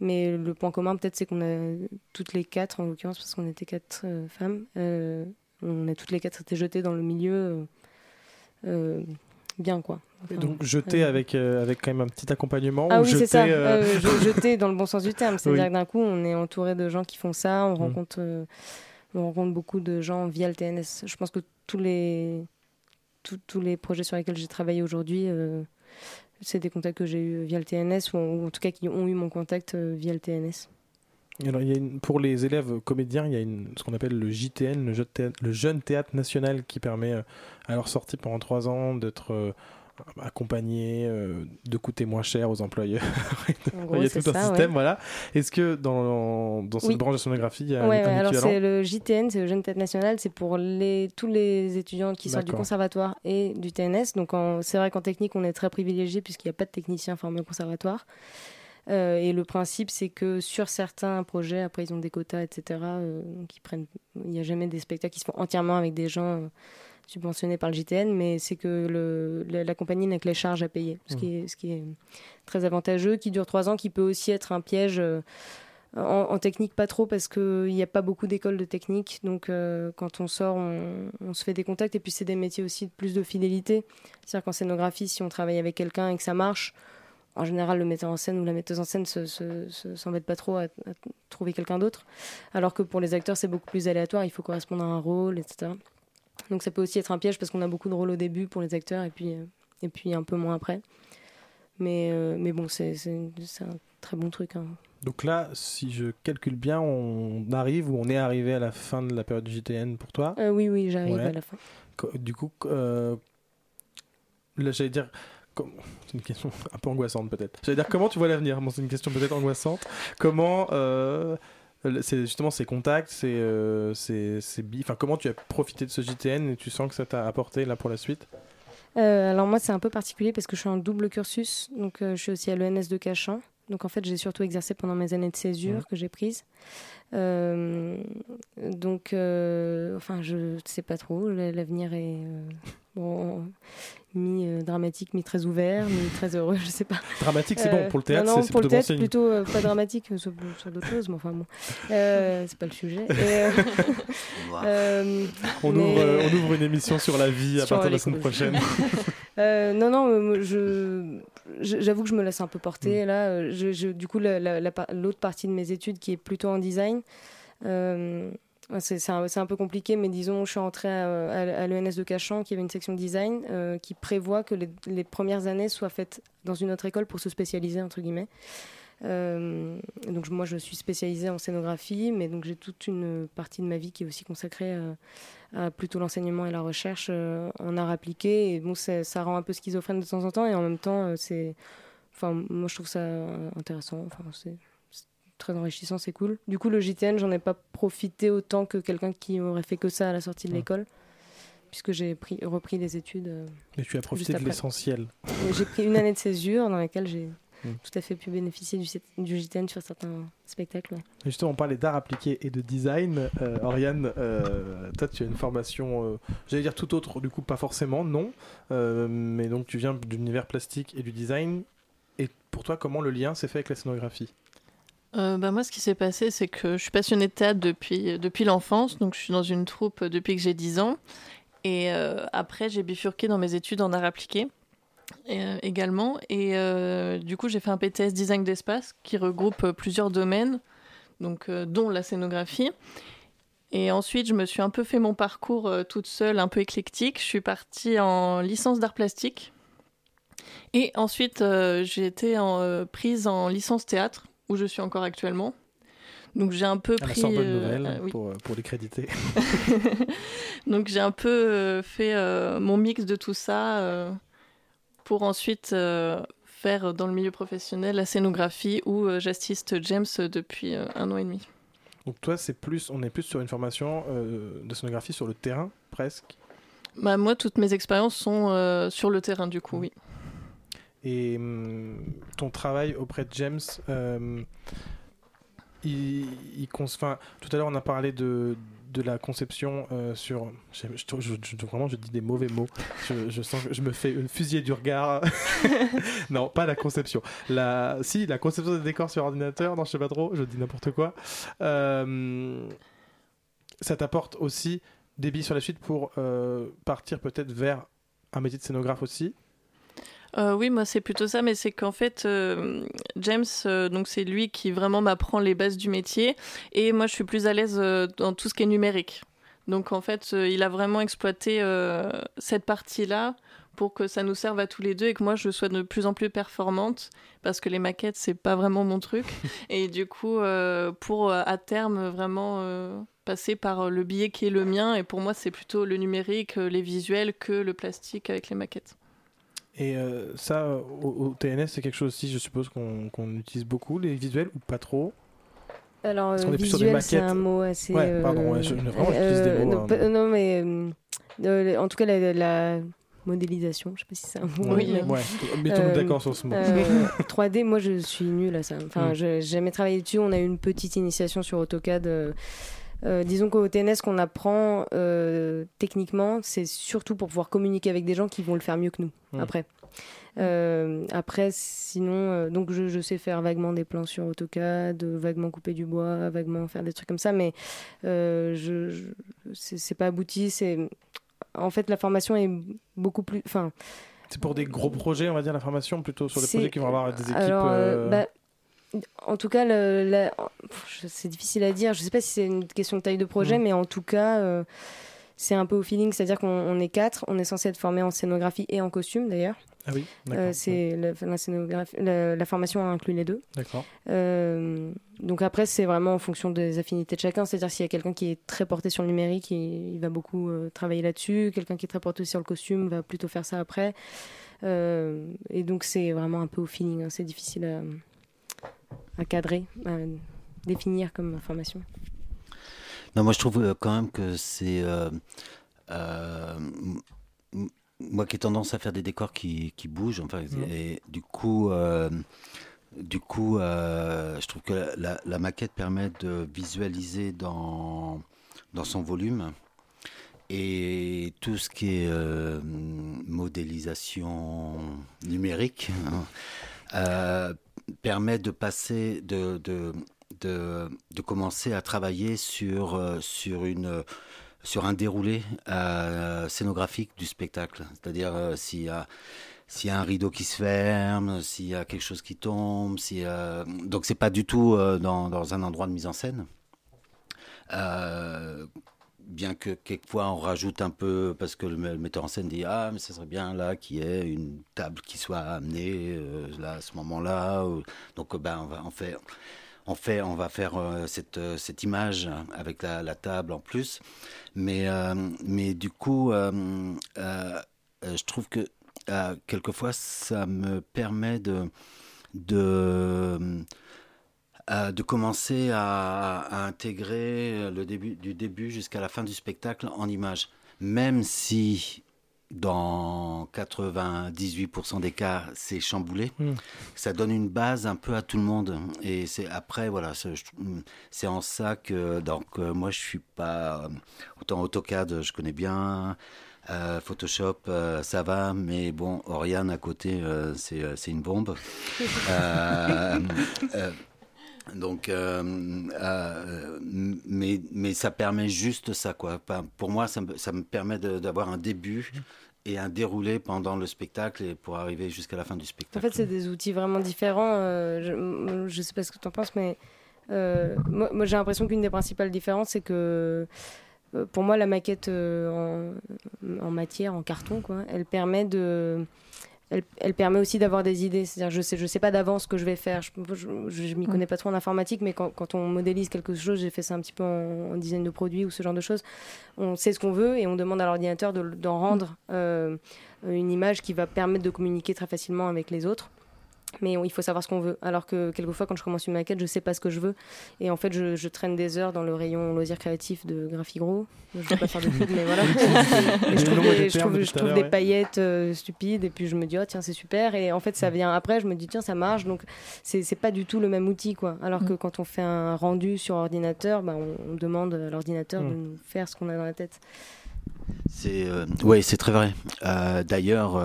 Mais le point commun, peut-être, c'est qu'on a toutes les quatre, en l'occurrence, parce qu'on était quatre euh, femmes, euh, on a toutes les quatre été jetées dans le milieu euh, bien, quoi. Enfin,
donc jeté
euh,
avec, avec quand même un petit accompagnement
ah
ou
oui, c'est ça. je- jeter dans le bon sens du terme. C'est-à-dire
Oui.
que d'un coup, on est entouré de gens qui font ça. On
Mm.
rencontre, on rencontre beaucoup de gens via le TNS. Je pense que tous les, tous- les projets sur lesquels j'ai travaillé aujourd'hui, euh, c'est des contacts que j'ai eu via le TNS ou, en tout cas qui ont eu mon contact euh, via le TNS.
Alors, pour les élèves comédiens, il y a ce qu'on appelle le JTN, le, le Jeune Théâtre National, qui permet euh, à leur sortie pendant trois ans d'être accompagné, euh, de coûter moins cher aux employeurs.
Gros,
il y a tout un
ça,
système,
ouais.
voilà. Est-ce que dans, dans cette
Oui.
branche de sonographie, il y a
Ouais,
un,
ouais, alors c'est le JTN, c'est le Jeune Tête National, c'est pour les, tous les étudiants qui sortent du conservatoire et du TNS. Donc c'est vrai qu'en technique, on est très privilégié puisqu'il n'y a pas de technicien formé au conservatoire. Euh, et le principe, c'est que sur certains projets, après ils ont des quotas, etc. euh, donc ils prennent, il n'y a jamais des spectacles qui se font entièrement avec des gens subventionnés par le JTN, mais c'est que le, la, la compagnie n'a que les charges à payer, ce, qui est, ce qui est très avantageux, qui dure trois ans, qui peut aussi être un piège. euh, en, en technique, pas trop, parce qu'il n'y a pas beaucoup d'écoles de technique. Donc, euh, quand on sort, on, on se fait des contacts. Et puis, c'est des métiers aussi de plus de fidélité. C'est-à-dire qu'en scénographie, si on travaille avec quelqu'un et que ça marche, en général, le metteur en scène ou la metteuse en scène se, se- se- s'embête pas trop à, à trouver quelqu'un d'autre. Alors que pour les acteurs, c'est beaucoup plus aléatoire. Il faut correspondre à un rôle, etc. Donc, ça peut aussi être un piège parce qu'on a beaucoup de rôles au début pour les acteurs et puis, euh, et puis un peu moins après. Mais, euh, mais bon, c'est, un très bon truc. hein.
Donc là, si je calcule bien, on arrive ou on est arrivé à la fin de la période du JTN pour toi?
Euh, oui, oui, j'arrive
Ouais.
à la fin.
Du coup, euh, là, j'allais dire. C'est une question un peu angoissante peut-être. J'allais dire comment tu vois l'avenir? Bon, c'est une question peut-être angoissante. Comment c'est justement ces contacts, ces euh, comment tu as profité de ce JTN et tu sens que ça t'a apporté là pour la suite?
Euh, alors moi, c'est un peu particulier parce que je suis en double cursus. Donc euh, je suis aussi à l'ENS de Cachan. Donc en fait, j'ai surtout exercé pendant mes années de césure que j'ai prises. Euh, donc, euh, enfin, je sais pas trop. L'avenir est euh, bon, mi-dramatique, mi-très ouvert, mi-très heureux, je sais pas.
Dramatique, c'est bon. Pour le théâtre,
non, non,
c'est-
le
plutôt bon
théâtre,
signe.
plutôt euh, pas dramatique, sur, sur d'autres choses, mais enfin bon. Euh, c'est pas le sujet. Et, euh, euh,
On,
mais-
ouvre, euh, on ouvre une émission sur la vie à
Sur
partir de la semaine prochaine.
Euh, non, non, je- j'avoue que je me laisse un peu
Mm.
porter. Là, euh, je, je- du coup, la- la- la par- l'autre partie de mes études qui est plutôt en design, euh, c'est, un, peu compliqué, mais disons, je suis entrée à, à- à l'ENS de Cachan, qui avait une section design, euh, qui prévoit que les, les premières années soient faites dans une autre école pour se spécialiser, entre guillemets. Euh, donc moi je suis spécialisée en scénographie, mais donc j'ai toute une partie de ma vie qui est aussi consacrée à plutôt l'enseignement et la recherche euh, en art appliqué. Et bon, ça, ça rend un peu schizophrène de temps en temps, et en même temps euh, c'est, enfin moi je trouve ça intéressant. Enfin c'est très enrichissant, c'est cool. Du coup le JTN j'en ai pas profité autant que quelqu'un qui aurait fait que ça à la sortie de l'école, puisque j'ai pris, repris les études.
Et tu as profité de l'essentiel.
J'ai pris une année de césure dans laquelle j'ai. Tout à fait pu bénéficier du, du JTN sur certains spectacles. ouais.
Justement, on parlait d'art appliqué et de design. Euh, Oriane, euh, toi, tu as une formation, euh, j'allais dire tout autre, du coup, pas forcément, non. Euh, mais donc, tu viens de l'univers plastique et du design. Et pour toi, comment le lien s'est fait avec la scénographie?
Euh, bah, moi, ce qui s'est passé, c'est que je suis passionnée de théâtre depuis, depuis l'enfance. Donc, je suis dans une troupe depuis que j'ai 10 ans. Et euh, après, j'ai bifurqué dans mes études en art appliqué euh, également. Et euh, du coup, j'ai fait un PTS design d'espace qui regroupe euh, plusieurs domaines, donc, euh, dont la scénographie. Et ensuite, je me suis un peu fait mon parcours toute seule, un peu éclectique. Je suis partie en licence d'art plastique. Et ensuite, j'ai été en, prise en licence théâtre, où je suis encore actuellement. Donc j'ai un peu
Ah, bah,
pris.
sans bonne nouvelle
euh, oui.
pour, pour les créditer.
Donc j'ai un peu fait euh, mon mix de tout ça euh, pour ensuite euh, faire dans le milieu professionnel la scénographie où euh, j'assiste James depuis euh, un an et demi.
Donc, toi, c'est plus, on est plus sur une formation de scénographie sur le terrain, presque?
Bah, moi, toutes mes expériences sont sur le terrain du coup, oui.
Et hum, ton travail auprès de James, euh, il, il tout à l'heure on a parlé de, de la conception euh, sur. Je, je- je- je- vraiment, je dis des mauvais mots. Je, sens que je me fais une fusillée du regard. non, pas la conception. La, si, la conception des décors sur ordinateur. Non, je sais pas trop. Je dis n'importe quoi. Euh, ça t'apporte aussi des billes sur la suite pour euh, partir peut-être vers un métier de scénographe aussi.
Euh, oui, moi c'est plutôt ça, mais c'est qu'en fait, euh, James, euh, donc c'est lui qui vraiment m'apprend les bases du métier, et moi je suis plus à l'aise dans tout ce qui est numérique. Donc en fait, il a vraiment exploité cette partie-là pour que ça nous serve à tous les deux et que moi je sois de plus en plus performante parce que les maquettes c'est pas vraiment mon truc et du coup euh, pour à terme vraiment euh, passer par le billet qui est le mien et pour moi c'est plutôt le numérique, les visuels que le plastique avec les maquettes.
Et euh, ça, euh, au, au TNS, c'est quelque chose aussi, je suppose, qu'on utilise beaucoup, les visuels, ou pas trop?
Alors, euh, visuel, c'est un mot assez.
Ouais, pardon,
euh,
ouais, je- vraiment, j'utilise des
euh,
mots,
non,
hein.
non, mais euh, euh, en tout cas, la, la modélisation, je sais pas si c'est un mot.
Oui, ouais. Mettons-nous d'accord sur ce mot.
euh, 3D, moi, je suis nulle à ça. Enfin,
Mm.
je- j'ai jamais travaillé dessus. On a eu une petite initiation sur AutoCAD. Euh, disons qu'au TNS, qu'on apprend euh, techniquement, c'est surtout pour pouvoir communiquer avec des gens qui vont le faire mieux que nous
Mm.
après. Euh, après, sinon, euh, donc je, je sais faire vaguement des plans sur AutoCAD, vaguement couper du bois, vaguement faire des trucs comme ça, mais euh, je, je- c'est pas abouti. C'est en fait la formation est beaucoup plus. Enfin,
C'est pour des gros projets, on va dire, la formation, plutôt sur des projets qui vont avoir des équipes.
alors, euh,
euh,
bah, en tout cas, c'est difficile à dire. Je sais pas si c'est une question de taille de projet, mais en tout cas, euh, c'est un peu au feeling, c'est-à-dire qu'on on est quatre, on est censé être formé en scénographie et en costume d'ailleurs.
Ah oui,
Euh, la, la scénographie- la- la formation inclut les deux.
D'accord.
Euh, donc après, c'est vraiment en fonction des affinités de chacun. C'est-à-dire s'il y a quelqu'un qui est très porté sur le numérique, il, il va beaucoup euh, travailler là-dessus. Quelqu'un qui est très porté sur le costume va plutôt faire ça après. Et donc c'est vraiment un peu au feeling. hein. C'est difficile à, à cadrer, à définir comme formation.
Non, moi je trouve euh, quand même que c'est. euh, euh, moi qui ai tendance à faire des décors qui, qui bougent, enfin, et du coup, euh, du coup je trouve que la, la- la maquette permet de visualiser dans, dans son volume. Et tout ce qui est euh, modélisation numérique hein, euh, permet de passer, de, de, de, commencer à travailler sur, euh, sur, une, sur un déroulé euh, scénographique du spectacle. C'est-à-dire euh, s'il y a a un rideau qui se ferme, s'il y a quelque chose qui tombe, y a... donc c'est pas du tout euh, dans, dans un endroit de mise en scène. Bien que quelquefois on rajoute un peu parce que le, metteur en scène dit ah mais ça serait bien là qu'il y ait une table qui soit amenée euh, là à ce moment-là donc euh, ben on va on fait on fait on va faire euh, cette cette image avec la, table en plus. Mais mais du coup je trouve que quelquefois ça me permet de euh, de commencer à, à intégrer le début, du début jusqu'à la fin du spectacle en images. Même si dans 98% des cas c'est chamboulé,
Mm.
ça donne une base un peu à tout le monde. Et c'est après, voilà, c'est je- c'est en ça que donc, euh, moi je suis pas. Autant AutoCAD, je connais bien. euh, Photoshop, euh, ça va, mais bon, Oriane à côté, euh, c'est euh, c'est une bombe. Donc, euh, euh, mais, mais ça permet juste ça, quoi. Pour moi, ça me, permet d'avoir un début et un déroulé pendant le spectacle pour arriver jusqu'à la fin du
En
spectacle.
fait, c'est des outils vraiment différents. euh, je, je sais pas ce que tu en penses, mais moi, j'ai l'impression qu'une des principales différences, c'est que pour moi, la maquette en, en matière, en carton, quoi, elle permet de. Elle, elle permet aussi d'avoir des idées. C'est-à-dire, je sais, je sais pas d'avance ce que je vais faire. Je, je, je m'y connais pas trop en informatique, mais quand, quand on modélise quelque chose, j'ai fait ça un petit peu en, en design de produit ou ce genre de choses. On sait ce qu'on veut et on demande à l'ordinateur de- d'en rendre euh, une image qui va permettre de communiquer très facilement avec les autres. Mais on- il faut savoir ce qu'on veut. Alors que quelquefois, quand je commence une maquette, je sais pas ce que je veux. Et en fait, je, je traîne des heures dans le rayon loisirs créatifs de Graphigro. Je vais pas faire de pub, mais voilà. Et je trouve des, je trouve- je trouve paillettes euh, stupides. Et puis je me dis, oh tiens, c'est super. Et en fait, ça vient après. Je me dis, tiens, ça marche. Donc, c'est pas du tout le même outil, quoi. Alors que quand on fait un rendu sur ordinateur, bah, on, on demande à l'ordinateur de
Mm.
nous faire ce qu'on a dans la tête.
C'est euh, ouais, c'est très vrai. Euh, D'ailleurs,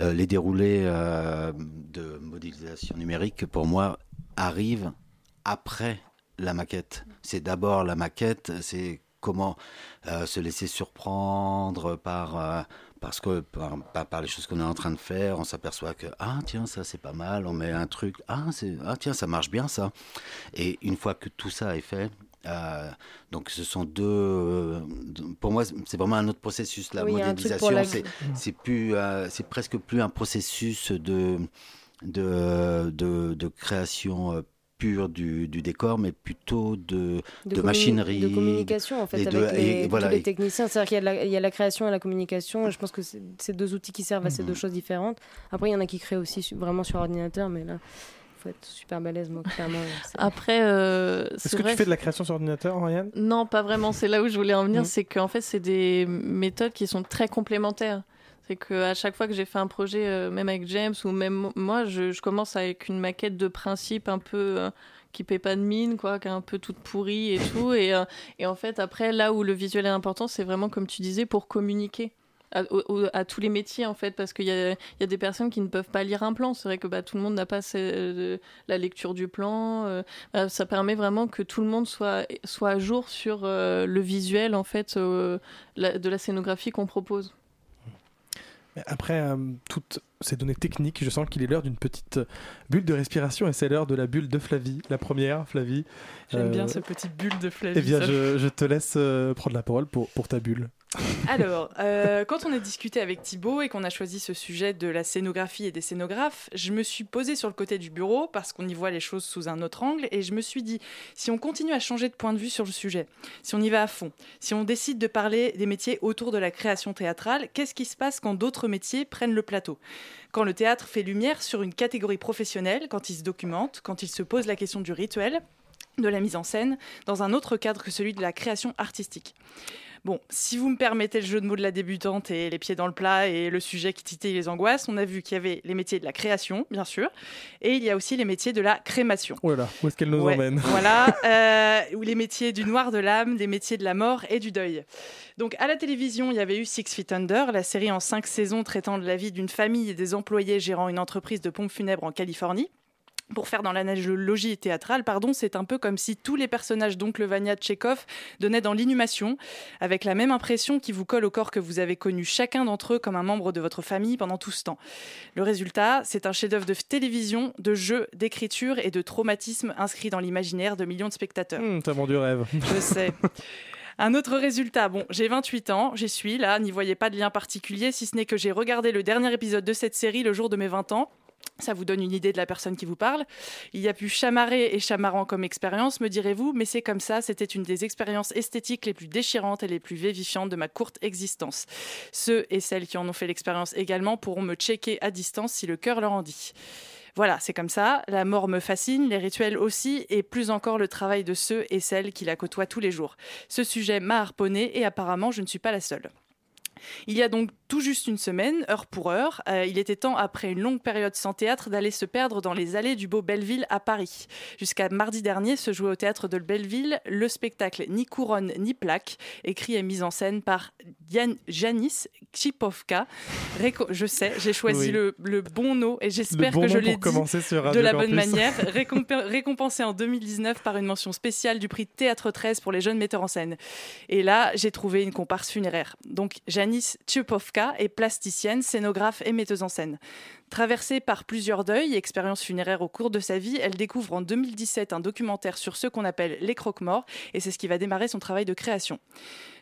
euh, les déroulés euh, de modélisation numérique, pour moi, arrivent après la maquette. C'est d'abord la maquette, c'est comment euh, se laisser surprendre par parce que par, les choses qu'on est en train de faire, on s'aperçoit que ah tiens ça c'est pas mal, on met un truc ah ah tiens ça marche bien ça. Et une fois que tout ça est fait, euh, donc ce sont deux. euh, pour moi, c'est vraiment un autre processus. La
Oui,
modélisation,
la-
c'est plus, euh, c'est presque plus un processus de de de, de création. pure du, du décor, mais plutôt de, de,
commu-
machinerie.
De communication, en fait,
les
avec les,
et
tous
voilà,
les
et-
techniciens. C'est-à-dire qu'il y, a de la- il y a la création et la communication, et je pense que c'est deux outils qui servent à ces deux choses différentes. Après, il y en a qui créent aussi vraiment sur ordinateur, mais là, faut être super balèze, moi, clairement.
Après, euh,
Est-ce
c'est
que
vrai
tu fais de la création sur ordinateur, Oriane
Non, pas vraiment. C'est là où je voulais en venir.
Mhm.
C'est qu'en fait, c'est des méthodes qui sont très complémentaires. C'est qu'à chaque fois que j'ai fait un projet, euh, même avec James ou même moi, je, je commence avec une maquette de principe un peu euh, qui paie pas de mine, quoi, qui est un peu toute pourrie et tout. Et, euh, et en fait, après, là où le visuel est important, c'est vraiment, comme tu disais, pour communiquer. À, au- au- à tous les métiers en fait parce qu'il y a, il y a des personnes qui ne peuvent pas lire un plan c'est vrai que bah, tout le monde n'a pas ce- la lecture du plan euh, bah, ça permet vraiment que tout le monde soit, soit à jour sur euh, le visuel en fait euh, la- de la scénographie qu'on propose
Après euh, toutes ces données techniques, je sens qu'il est l'heure d'une petite bulle de respiration et c'est l'heure de la bulle de Flavie, la première, Flavie.
J'aime bien
Euh,
ce petit bulle de Flavie.
Eh bien, je, je te laisse euh, prendre la parole pour, pour ta bulle.
Alors, euh, quand on a discuté avec Thibaut et qu'on a choisi ce sujet de la scénographie et des scénographes, je me suis posée sur le côté du bureau parce qu'on y voit les choses sous un autre angle et je me suis dit, si on continue à changer de point de vue sur le sujet, si on y va à fond, si on décide de parler des métiers autour de la création théâtrale, qu'est-ce qui se passe quand d'autres métiers prennent le plateau? Quand le théâtre fait lumière sur une catégorie professionnelle, quand il se documente, quand il se pose la question du rituel, de la mise en scène, dans un autre cadre que celui de la création artistique? Bon, si vous me permettez le jeu de mots de la débutante et les pieds dans le plat et le sujet qui titille les angoisses, on a vu qu'il y avait les métiers de la création, bien sûr, et il y a aussi les métiers de la crémation.
Oh là là, où est-ce qu'elle nous
Ouais,
emmène?
Voilà, euh, ou les métiers du noir de l'âme, les métiers de la mort et du deuil. Donc à la télévision, il y avait eu Six Feet Under, la série en cinq saisons traitant de la vie d'une famille et des employés gérant une entreprise de pompes funèbres en Californie. Pour faire dans l'analogie théâtrale, pardon, c'est un peu comme si tous les personnages d'Oncle Vania de Tchekhov donnaient dans l'inhumation, avec la même impression qui vous colle au corps que vous avez connu chacun d'entre eux comme un membre de votre famille pendant tout ce temps. Le résultat, c'est un chef-d'œuvre de télévision, de jeu, d'écriture et de traumatisme inscrit dans l'imaginaire de millions de spectateurs.
Hum, T'as vendu rêve.
Je sais. Un autre résultat, bon, j'ai 28 ans, j'y suis là, n'y voyez pas de lien particulier, si ce n'est que j'ai regardé le dernier épisode de cette série le jour de mes 20 ans. Ça vous donne une idée de la personne qui vous parle. Il y a plus chamarré et chamarrant comme expérience, me direz-vous, mais c'est comme ça, c'était une des expériences esthétiques les plus déchirantes et les plus vivifiantes de ma courte existence. Ceux et celles qui en ont fait l'expérience également pourront me checker à distance si le cœur leur en dit. Voilà, c'est comme ça. La mort me fascine, les rituels aussi, et plus encore le travail de ceux et celles qui la côtoient tous les jours. Ce sujet m'a harponné et apparemment je ne suis pas la seule. Il y a donc tout juste une semaine, heure pour heure, euh, il était temps, après une longue période sans théâtre, d'aller se perdre dans les allées du beau Belleville à Paris. Jusqu'à mardi dernier se jouait au théâtre de Belleville le spectacle Ni couronne ni plaque, écrit et mis en scène par Yan- Janis Chipovka. Réco- je sais, j'ai choisi
Oui.
le, le bon nom et j'espère
bon
que je l'ai dit
sur
de la bonne manière. Récomp- récompensé en 2019 par une mention spéciale du prix Théâtre 13 pour les jeunes metteurs en scène. Et là, j'ai trouvé une comparse funéraire. Donc, Janice Tchupovka est plasticienne, scénographe et metteuse en scène. Traversée par plusieurs deuils et expériences funéraires au cours de sa vie, elle découvre en 2017 un documentaire sur ce qu'on appelle les croque-morts, et c'est ce qui va démarrer son travail de création.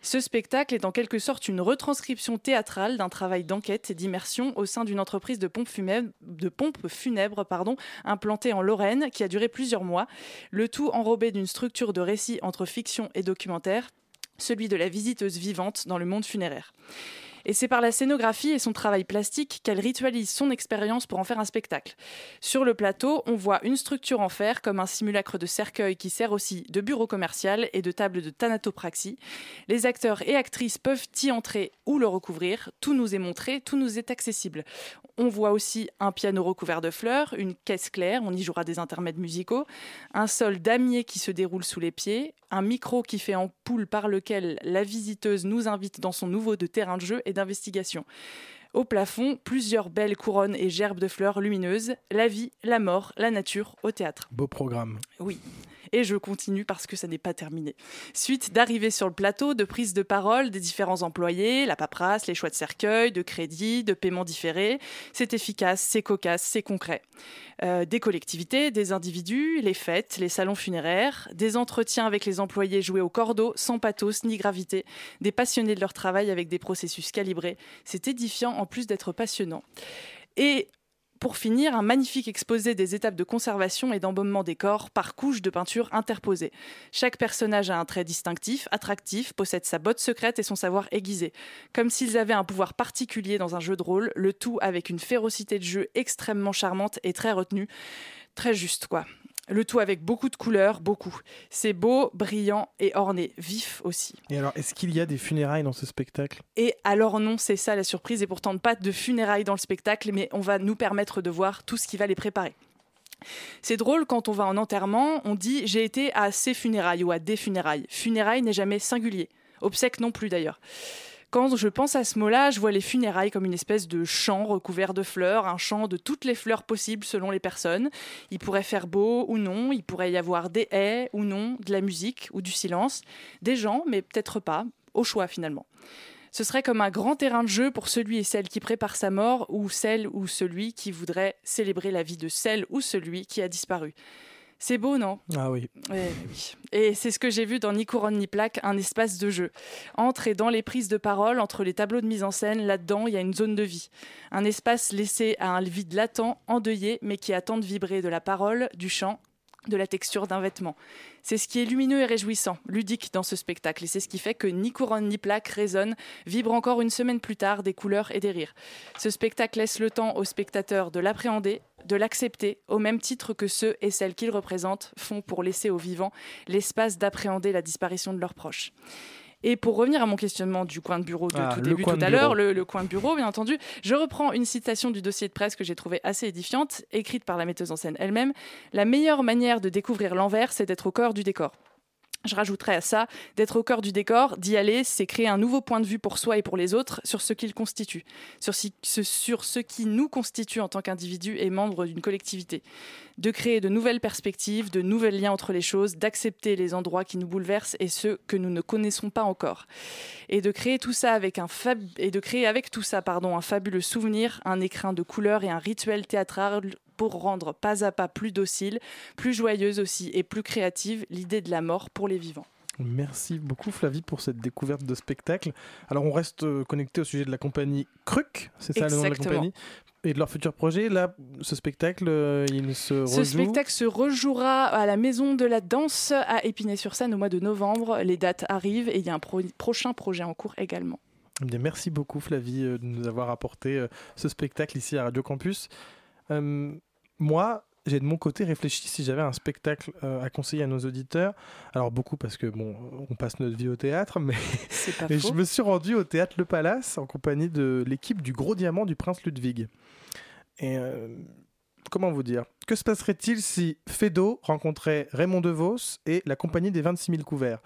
Ce spectacle est en quelque sorte une retranscription théâtrale d'un travail d'enquête et d'immersion au sein d'une entreprise de pompes funèbres, implantée en Lorraine qui a duré plusieurs mois, le tout enrobé d'une structure de récit entre fiction et documentaire, celui de la visiteuse vivante dans le monde funéraire. Et c'est par la scénographie et son travail plastique qu'elle ritualise son expérience pour en faire un spectacle. Sur le plateau, on voit une structure en fer comme un simulacre de cercueil qui sert aussi de bureau commercial et de table de thanatopraxie. Les acteurs et actrices peuvent y entrer ou le recouvrir. Tout nous est montré, tout nous est accessible. On voit aussi un piano recouvert de fleurs, une caisse claire, on y jouera des intermèdes musicaux, un sol damier qui se déroule sous les pieds, un micro qui fait ampoule par lequel la visiteuse nous invite dans son nouveau de terrain de jeu et d'investigation. Au plafond, plusieurs belles couronnes et gerbes de fleurs lumineuses, la vie, la mort, la nature au théâtre.
Beau programme.
Oui. Et je continue parce que ça n'est pas terminé. Suite d'arrivée sur le plateau, de prise de parole des différents employés, la paperasse, les choix de cercueil, de crédit, de paiement différé. C'est efficace, c'est cocasse, c'est concret. Euh, des collectivités, des individus, les fêtes, les salons funéraires, des entretiens avec les employés joués au cordeau, sans pathos ni gravité, des passionnés de leur travail avec des processus calibrés. C'est édifiant en plus d'être passionnant. Et pour finir, un magnifique exposé des étapes de conservation et d'embaumement des corps par couches de peinture interposées. Chaque personnage a un trait distinctif, attractif, possède sa botte secrète et son savoir aiguisé. Comme s'ils avaient un pouvoir particulier dans un jeu de rôle, le tout avec une férocité de jeu extrêmement charmante et très retenue. Très juste, quoi. Le tout avec beaucoup de couleurs, beaucoup. C'est beau, brillant et orné, vif aussi.
Et alors, est-ce qu'il y a des funérailles dans ce spectacle?
Et alors non, c'est ça la surprise, et pourtant pas de funérailles dans le spectacle, mais on va nous permettre de voir tout ce qui va les préparer. C'est drôle, quand on va en enterrement, on dit j'ai été à ces funérailles ou à des funérailles. Funérailles n'est jamais singulier. Obsèque non plus d'ailleurs. Quand je pense à ce mot-là, je vois les funérailles comme une espèce de champ recouvert de fleurs, un champ de toutes les fleurs possibles selon les personnes. Il pourrait faire beau ou non, il pourrait y avoir des haies ou non, de la musique ou du silence, des gens, mais peut-être pas, au choix finalement. Ce serait comme un grand terrain de jeu pour celui et celle qui prépare sa mort ou celle ou celui qui voudrait célébrer la vie de celle ou celui qui a disparu. C'est beau, non?
Ah oui.
Et c'est ce que j'ai vu dans Ni couronne ni plaque, un espace de jeu. Entre et dans les prises de parole, entre les tableaux de mise en scène, là-dedans, il y a une zone de vie. Un espace laissé à un vide latent, endeuillé, mais qui attend de vibrer de la parole, du chant, de la texture d'un vêtement. C'est ce qui est lumineux et réjouissant, ludique dans ce spectacle, et c'est ce qui fait que ni couronne ni plaque résonne, vibre encore une semaine plus tard des couleurs et des rires. Ce spectacle laisse le temps aux spectateurs de l'appréhender, de l'accepter, au même titre que ceux et celles qu'il représente font pour laisser aux vivants l'espace d'appréhender la disparition de leurs proches. Et pour revenir à mon questionnement du coin de bureau de
Ah,
tout début tout à l'heure, le, le coin de bureau, bien entendu, je reprends une citation du dossier de presse que j'ai trouvé assez édifiante, écrite par la metteuse en scène elle-même. La meilleure manière de découvrir l'envers, c'est d'être au cœur du décor. Je rajouterais à ça, d'être au cœur du décor, d'y aller, c'est créer un nouveau point de vue pour soi et pour les autres sur ce qu'ils constituent, sur, ce, qui nous constitue en tant qu'individus et membres d'une collectivité. De créer de nouvelles perspectives, de nouveaux liens entre les choses, d'accepter les endroits qui nous bouleversent et ceux que nous ne connaissons pas encore. Et de créer tout ça avec un fab... et de créer avec tout ça, pardon, un fabuleux souvenir, un écrin de couleurs et un rituel théâtral pour rendre pas à pas plus docile, plus joyeuse aussi et plus créative l'idée de la mort pour les vivants.
Merci beaucoup Flavie pour cette découverte de spectacle. Alors on reste euh, connecté au sujet de la compagnie Cruc, c'est ça le nom de la compagnie et de leur futur projet. Là, ce spectacle, euh, il se
Ce
rejoue.
spectacle se rejouera à la Maison de la Danse à Épinay-sur-Seine au mois de novembre. Les dates arrivent et il y a un pro- prochain projet en cours également.
Eh bien, merci beaucoup Flavie euh, de nous avoir apporté euh, ce spectacle ici à Radio Campus. Moi, j'ai de mon côté réfléchi si j'avais un spectacle euh, à conseiller à nos auditeurs. Alors beaucoup parce que bon, on passe notre vie au théâtre, mais je me suis rendu au théâtre Le Palace en compagnie de l'équipe du Gros Diamant du Prince Ludwig. Et euh, comment vous dire Que se passerait-il si Fédo rencontrait Raymond DeVos et la compagnie des 26 000 couverts?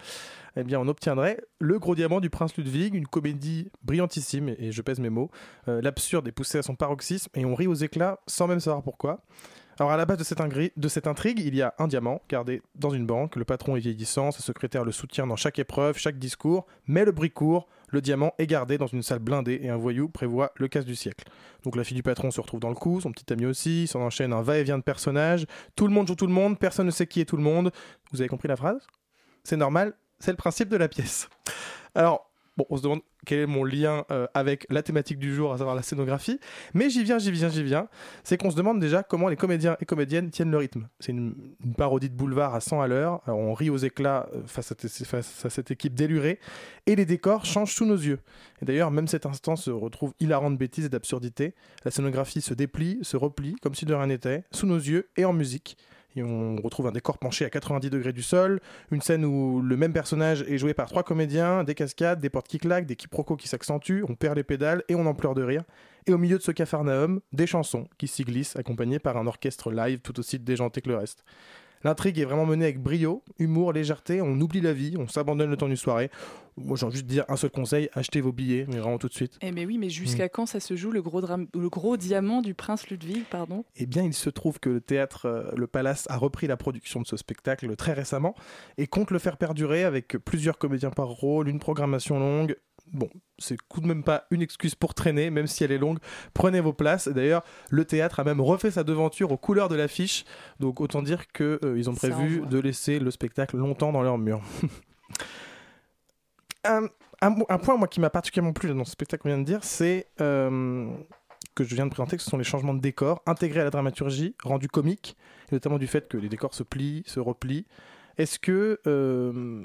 Eh bien, on obtiendrait Le Gros Diamant du Prince Ludwig, une comédie brillantissime, et je pèse mes mots. Euh, L'absurde est poussé à son paroxysme et on rit aux éclats sans même savoir pourquoi. Alors à la base de cette, intrigue, il y a un diamant gardé dans une banque, le patron est vieillissant, sa secrétaire le soutient dans chaque épreuve, chaque discours, mais le bruit court, le diamant est gardé dans une salle blindée et un voyou prévoit le casse du siècle. Donc la fille du patron se retrouve dans le coup, son petit ami aussi, s'en enchaîne un va-et-vient de personnages, tout le monde joue tout le monde, personne ne sait qui est tout le monde. Vous avez compris la phrase? C'est normal, c'est le principe de la pièce. Alors, bon, on se demande quel est mon lien euh, avec la thématique du jour, à savoir la scénographie, mais j'y viens, j'y viens, j'y viens. C'est qu'on se demande déjà comment les comédiens et comédiennes tiennent le rythme. C'est une, parodie de boulevard à 100 à l'heure, Alors, on rit aux éclats euh, face à, face à cette équipe délurée, et les décors changent sous nos yeux. Et d'ailleurs, même cet instant se retrouve hilarant de bêtises et d'absurdité. La scénographie se déplie, se replie, comme si de rien n'était, sous nos yeux et en musique. On retrouve un décor penché à 90 degrés du sol, une scène où le même personnage est joué par trois comédiens, des cascades, des portes qui claquent, des quiproquos qui s'accentuent, on perd les pédales et on en pleure de rire. Et au milieu de ce cafarnaum, des chansons qui s'y glissent, accompagnées par un orchestre live tout aussi déjanté que le reste. L'intrigue est vraiment menée avec brio, humour, légèreté, on oublie la vie, on s'abandonne le temps d'une soirée. Moi j'ai envie de dire un seul conseil, achetez vos billets, mais vraiment tout de suite.
Eh mais oui, mais jusqu'à
Mm.
quand ça se joue le gros, drame- le gros diamant du prince Ludwig, pardon?
Eh bien, il se trouve que le théâtre euh, Le Palace a repris la production de ce spectacle très récemment et compte le faire perdurer avec plusieurs comédiens par rôle, une programmation longue. Bon, c'est tout de même pas une excuse pour traîner, même si elle est longue. Prenez vos places. D'ailleurs, le théâtre a même refait sa devanture aux couleurs de l'affiche. Donc, autant dire qu'ils ont
Ça
prévu
envoie.
de laisser le spectacle longtemps dans leur mur. un, un- un point, moi, qui m'a particulièrement plu dans ce spectacle qu'on vient de dire, c'est euh, que je viens de présenter, que ce sont les changements de décor intégrés à la dramaturgie, rendus comiques, notamment du fait que les décors se plient, se replient. Est-ce que, euh,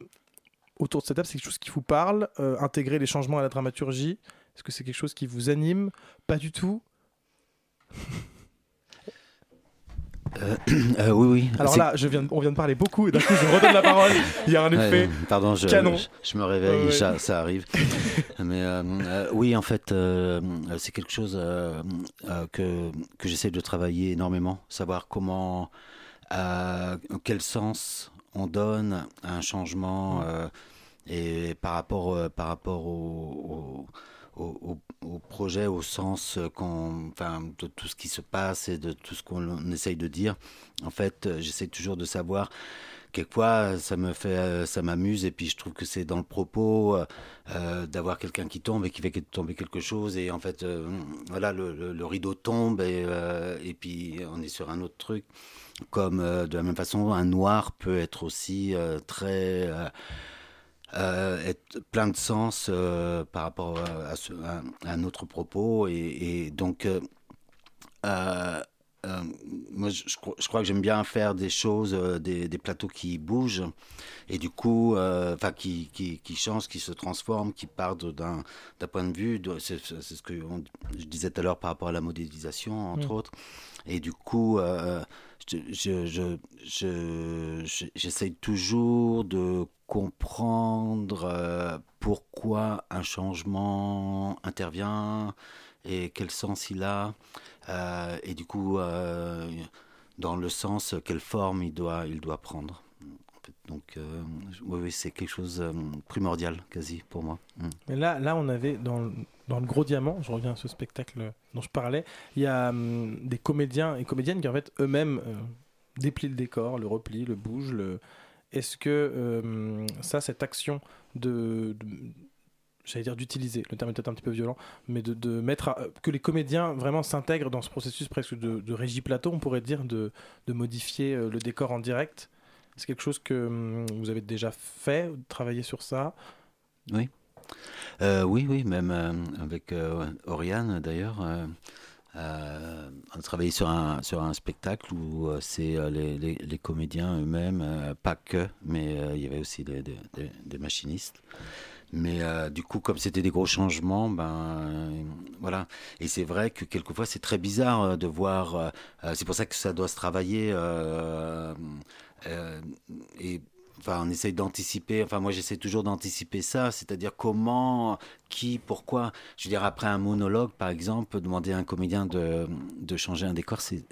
autour de cette table, c'est quelque chose qui vous parle, euh, intégrer les changements à la dramaturgie Est-ce que c'est quelque chose qui vous anime? Pas du tout
Euh, euh, oui, oui.
Alors là, je viens de- on vient de parler beaucoup et d'un coup, je redonne la parole. Il y a un effet
pardon, je,
canon.
je, je me réveille,
Ouais.
Ça, ça arrive. Mais euh, oui, en fait, c'est quelque chose que, que j'essaie de travailler énormément, savoir comment, quel sens on donne un changement euh, et par rapport, euh, par rapport au, au, au- au projet, au sens qu'on, enfin, de tout ce qui se passe et de tout ce qu'on essaye de dire. En fait, euh, j'essaie toujours de savoir quelquefois, ça me fait, ça m'amuse, et puis je trouve que c'est dans le propos euh, d'avoir quelqu'un qui tombe et qui fait tomber quelque chose, et en fait, voilà, le, le, rideau tombe, et, et puis on est sur un autre truc. Comme de la même façon, un noir peut être aussi très être plein de sens par rapport à, ce, un autre propos, et, et donc euh, moi, je, je, crois que j'aime bien faire des choses, euh, des, des, plateaux qui bougent et du coup, euh, enfin, qui, qui, qui, changent, qui se transforment, qui partent d'un point de vue. C'est ce que je disais tout à l'heure par rapport à la modélisation, entre mm. autres. Et du coup, je, je, j'essaye toujours de comprendre pourquoi un changement intervient et quel sens il a. Euh, et du coup, euh, dans le sens, quelle forme il doit, il doit prendre. Donc, euh, oui, c'est quelque chose de primordial, quasi, pour moi. Mm.
Mais là, là, on avait, dans, dans le Gros Diamant, je reviens à ce spectacle dont je parlais, il y a hum, des comédiens et comédiennes qui, en fait, eux-mêmes déplient le décor, le replient, le bougent. Le... Est-ce que ça, cette action de j'allais dire d'utiliser, le terme est peut-être un petit peu violent, mais de, mettre que les comédiens vraiment s'intègrent dans ce processus presque de, régie plateau, on pourrait dire, de, modifier euh, le décor en direct. C'est quelque chose que hum, vous avez déjà fait, travaillé sur ça?
Oui. Euh, oui, oui, même euh, avec Oriane d'ailleurs. on a travaillé sur un, sur un spectacle où c'est les, comédiens eux-mêmes, pas que, mais il y avait aussi des, des machinistes. Mais euh, du coup, comme c'était des gros changements, ben voilà. Et c'est vrai que quelquefois c'est très bizarre euh, de voir. Euh, c'est pour ça que ça doit se travailler. Et enfin, on essaye d'anticiper. Enfin, moi, j'essaie toujours d'anticiper ça, c'est-à-dire comment, qui, pourquoi. Je veux dire, après un monologue, par exemple, demander à un comédien de, de changer un décor, c'est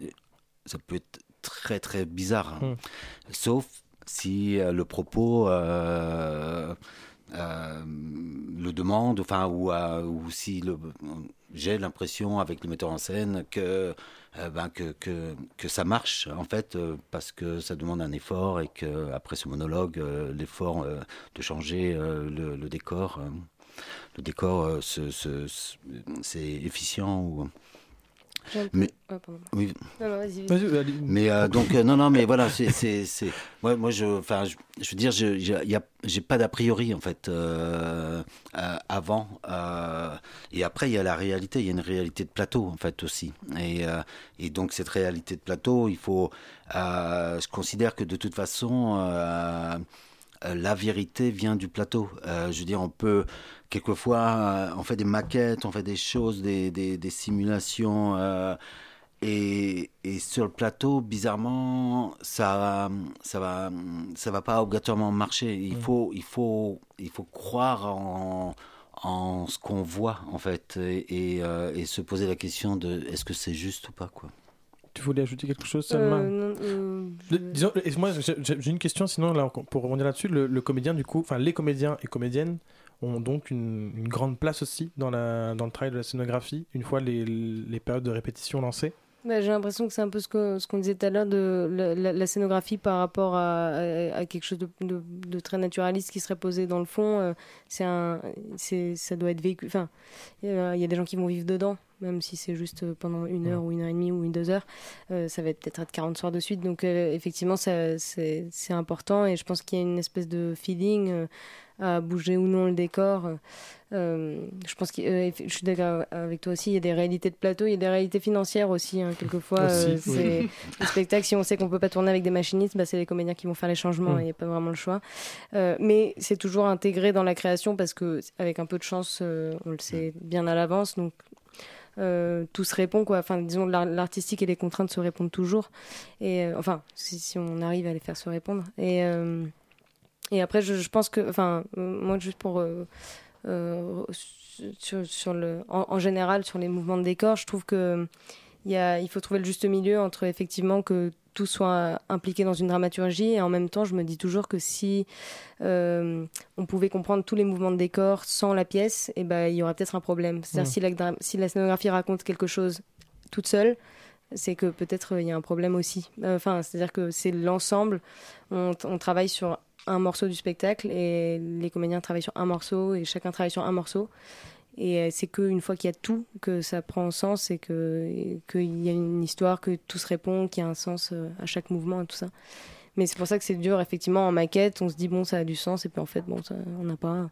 ça peut être très très bizarre. Hein. Mmh. Sauf si le propos euh, le demande, enfin, ou, ou si j'ai l'impression avec le metteur en scène que, euh, ben, que, que, que, ça marche, en fait, euh, parce que ça demande un effort et que après ce monologue, l'effort de changer le, le, décor, le décor, c'est efficient ou
mais
oui. mais euh, donc euh, non non mais voilà c'est c'est moi moi je enfin je, veux dire je j'ai pas d'a priori en fait euh, avant et après il y a la réalité il y a une réalité de plateau en fait aussi. Et et donc cette réalité de plateau il faut je considère que de toute façon la vérité vient du plateau. je veux dire, on peut quelquefois, euh, on fait des maquettes, on fait des choses, des, des, simulations. Euh, et, et, sur le plateau, bizarrement, ça, ça va, ça va pas obligatoirement marcher. Il mm. faut, il faut, il faut croire en, en ce qu'on voit en fait, et, euh, et, se poser la question de est-ce que c'est juste ou pas quoi.
Tu voulais ajouter quelque chose, Salma? Disons, moi, j'ai une question, sinon, là, pour rebondir là-dessus, le, le, comédien, du coup, enfin, les comédiens et comédiennes ont donc une, grande place aussi dans, la, le travail de la scénographie, une fois les, périodes de répétition lancées
bah, J'ai l'impression que c'est un peu ce qu'on disait tout à l'heure de la, scénographie par rapport à, quelque chose de, très naturaliste qui serait posé dans le fond. Euh, c'est un, ça doit être vécu. Enfin, il y a des gens qui vont vivre dedans même si c'est juste pendant une heure ou une heure et demie ou une deux heures, euh, ça va peut-être être 40 soirs de suite. Donc euh, effectivement, c'est important et je pense qu'il y a une espèce de feeling à bouger ou non le décor. Euh, je pense que euh, je suis d'accord avec toi aussi. Il y a des réalités de plateau, il y a des réalités financières aussi. Hein. Quelquefois, euh, c'est le spectacle. Si on sait qu'on peut pas tourner avec des machinistes, bah, c'est les comédiens qui vont faire les changements. Mm. Il n'y a pas vraiment le choix. mais c'est toujours intégré dans la création parce que avec un peu de chance, on le sait bien à l'avance. Donc tout se répond quoi. Enfin, disons l'artistique et les contraintes se répondent toujours. Et enfin, si, on arrive à les faire se répondre. Et et après, je, pense que, enfin, moi, juste pour. Euh, euh, sur, le, en, général, sur les mouvements de décor, je trouve que il, y a, il faut trouver le juste milieu entre effectivement que tout soit impliqué dans une dramaturgie et en même temps, je me dis toujours que si euh, on pouvait comprendre tous les mouvements de décor sans la pièce, et eh ben, il y aurait peut-être un problème. C'est-à-dire mmh. si, la, si la scénographie raconte quelque chose toute seule, c'est que peut-être euh, il y a un problème aussi. Euh, Enfin, c'est-à-dire que c'est l'ensemble. On, on travaille sur un morceau du spectacle et les comédiens travaillent sur un morceau et chacun travaille sur un morceau. Et euh, c'est qu'une fois qu'il y a tout que ça prend sens et que- qu'il y a une histoire, que tout se répond, qu'il y a un sens euh, à chaque mouvement et tout ça. Mais c'est pour ça que c'est dur, effectivement, en maquette, on se dit bon, ça a du sens, et puis en fait, bon, ça, on n'a pas.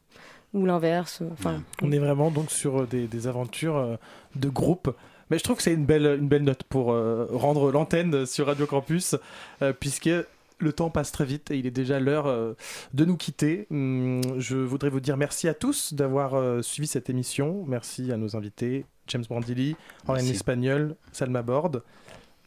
Ou l'inverse. euh, Enfin,
On est vraiment donc sur des, des aventures de groupe. Mais je trouve que c'est une belle, une belle note pour euh, rendre l'antenne sur Radio Campus, euh, puisque le temps passe très vite et il est déjà l'heure euh, de nous quitter. Hum, je voudrais vous dire merci à tous d'avoir euh, suivi cette émission. Merci à nos invités, James Brandilli, Oriane
Merci.
Espagnol, Salma Borde.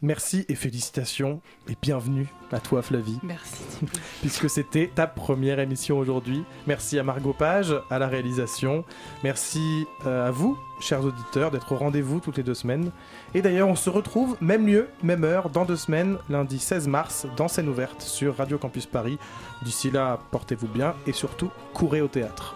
Merci et félicitations et bienvenue à toi Flavie.
Merci.
Puisque c'était ta première émission aujourd'hui. Merci à Margot Page, à la réalisation. Merci euh, à vous, chers auditeurs, d'être au rendez-vous toutes les deux semaines. Et d'ailleurs, on se retrouve même lieu, même heure, dans deux semaines, lundi 16 mars, dans scène ouverte sur Radio Campus Paris. D'ici là, portez-vous bien et surtout, courez au théâtre.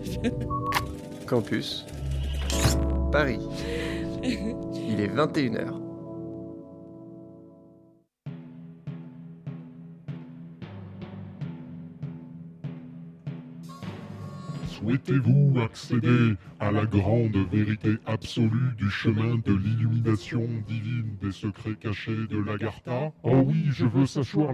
Campus. Paris. Il est 21h.
Souhaitez-vous accéder à la grande vérité absolue du chemin de l'illumination divine des secrets cachés de l'Agartha Oh oui, je veux s'asseoir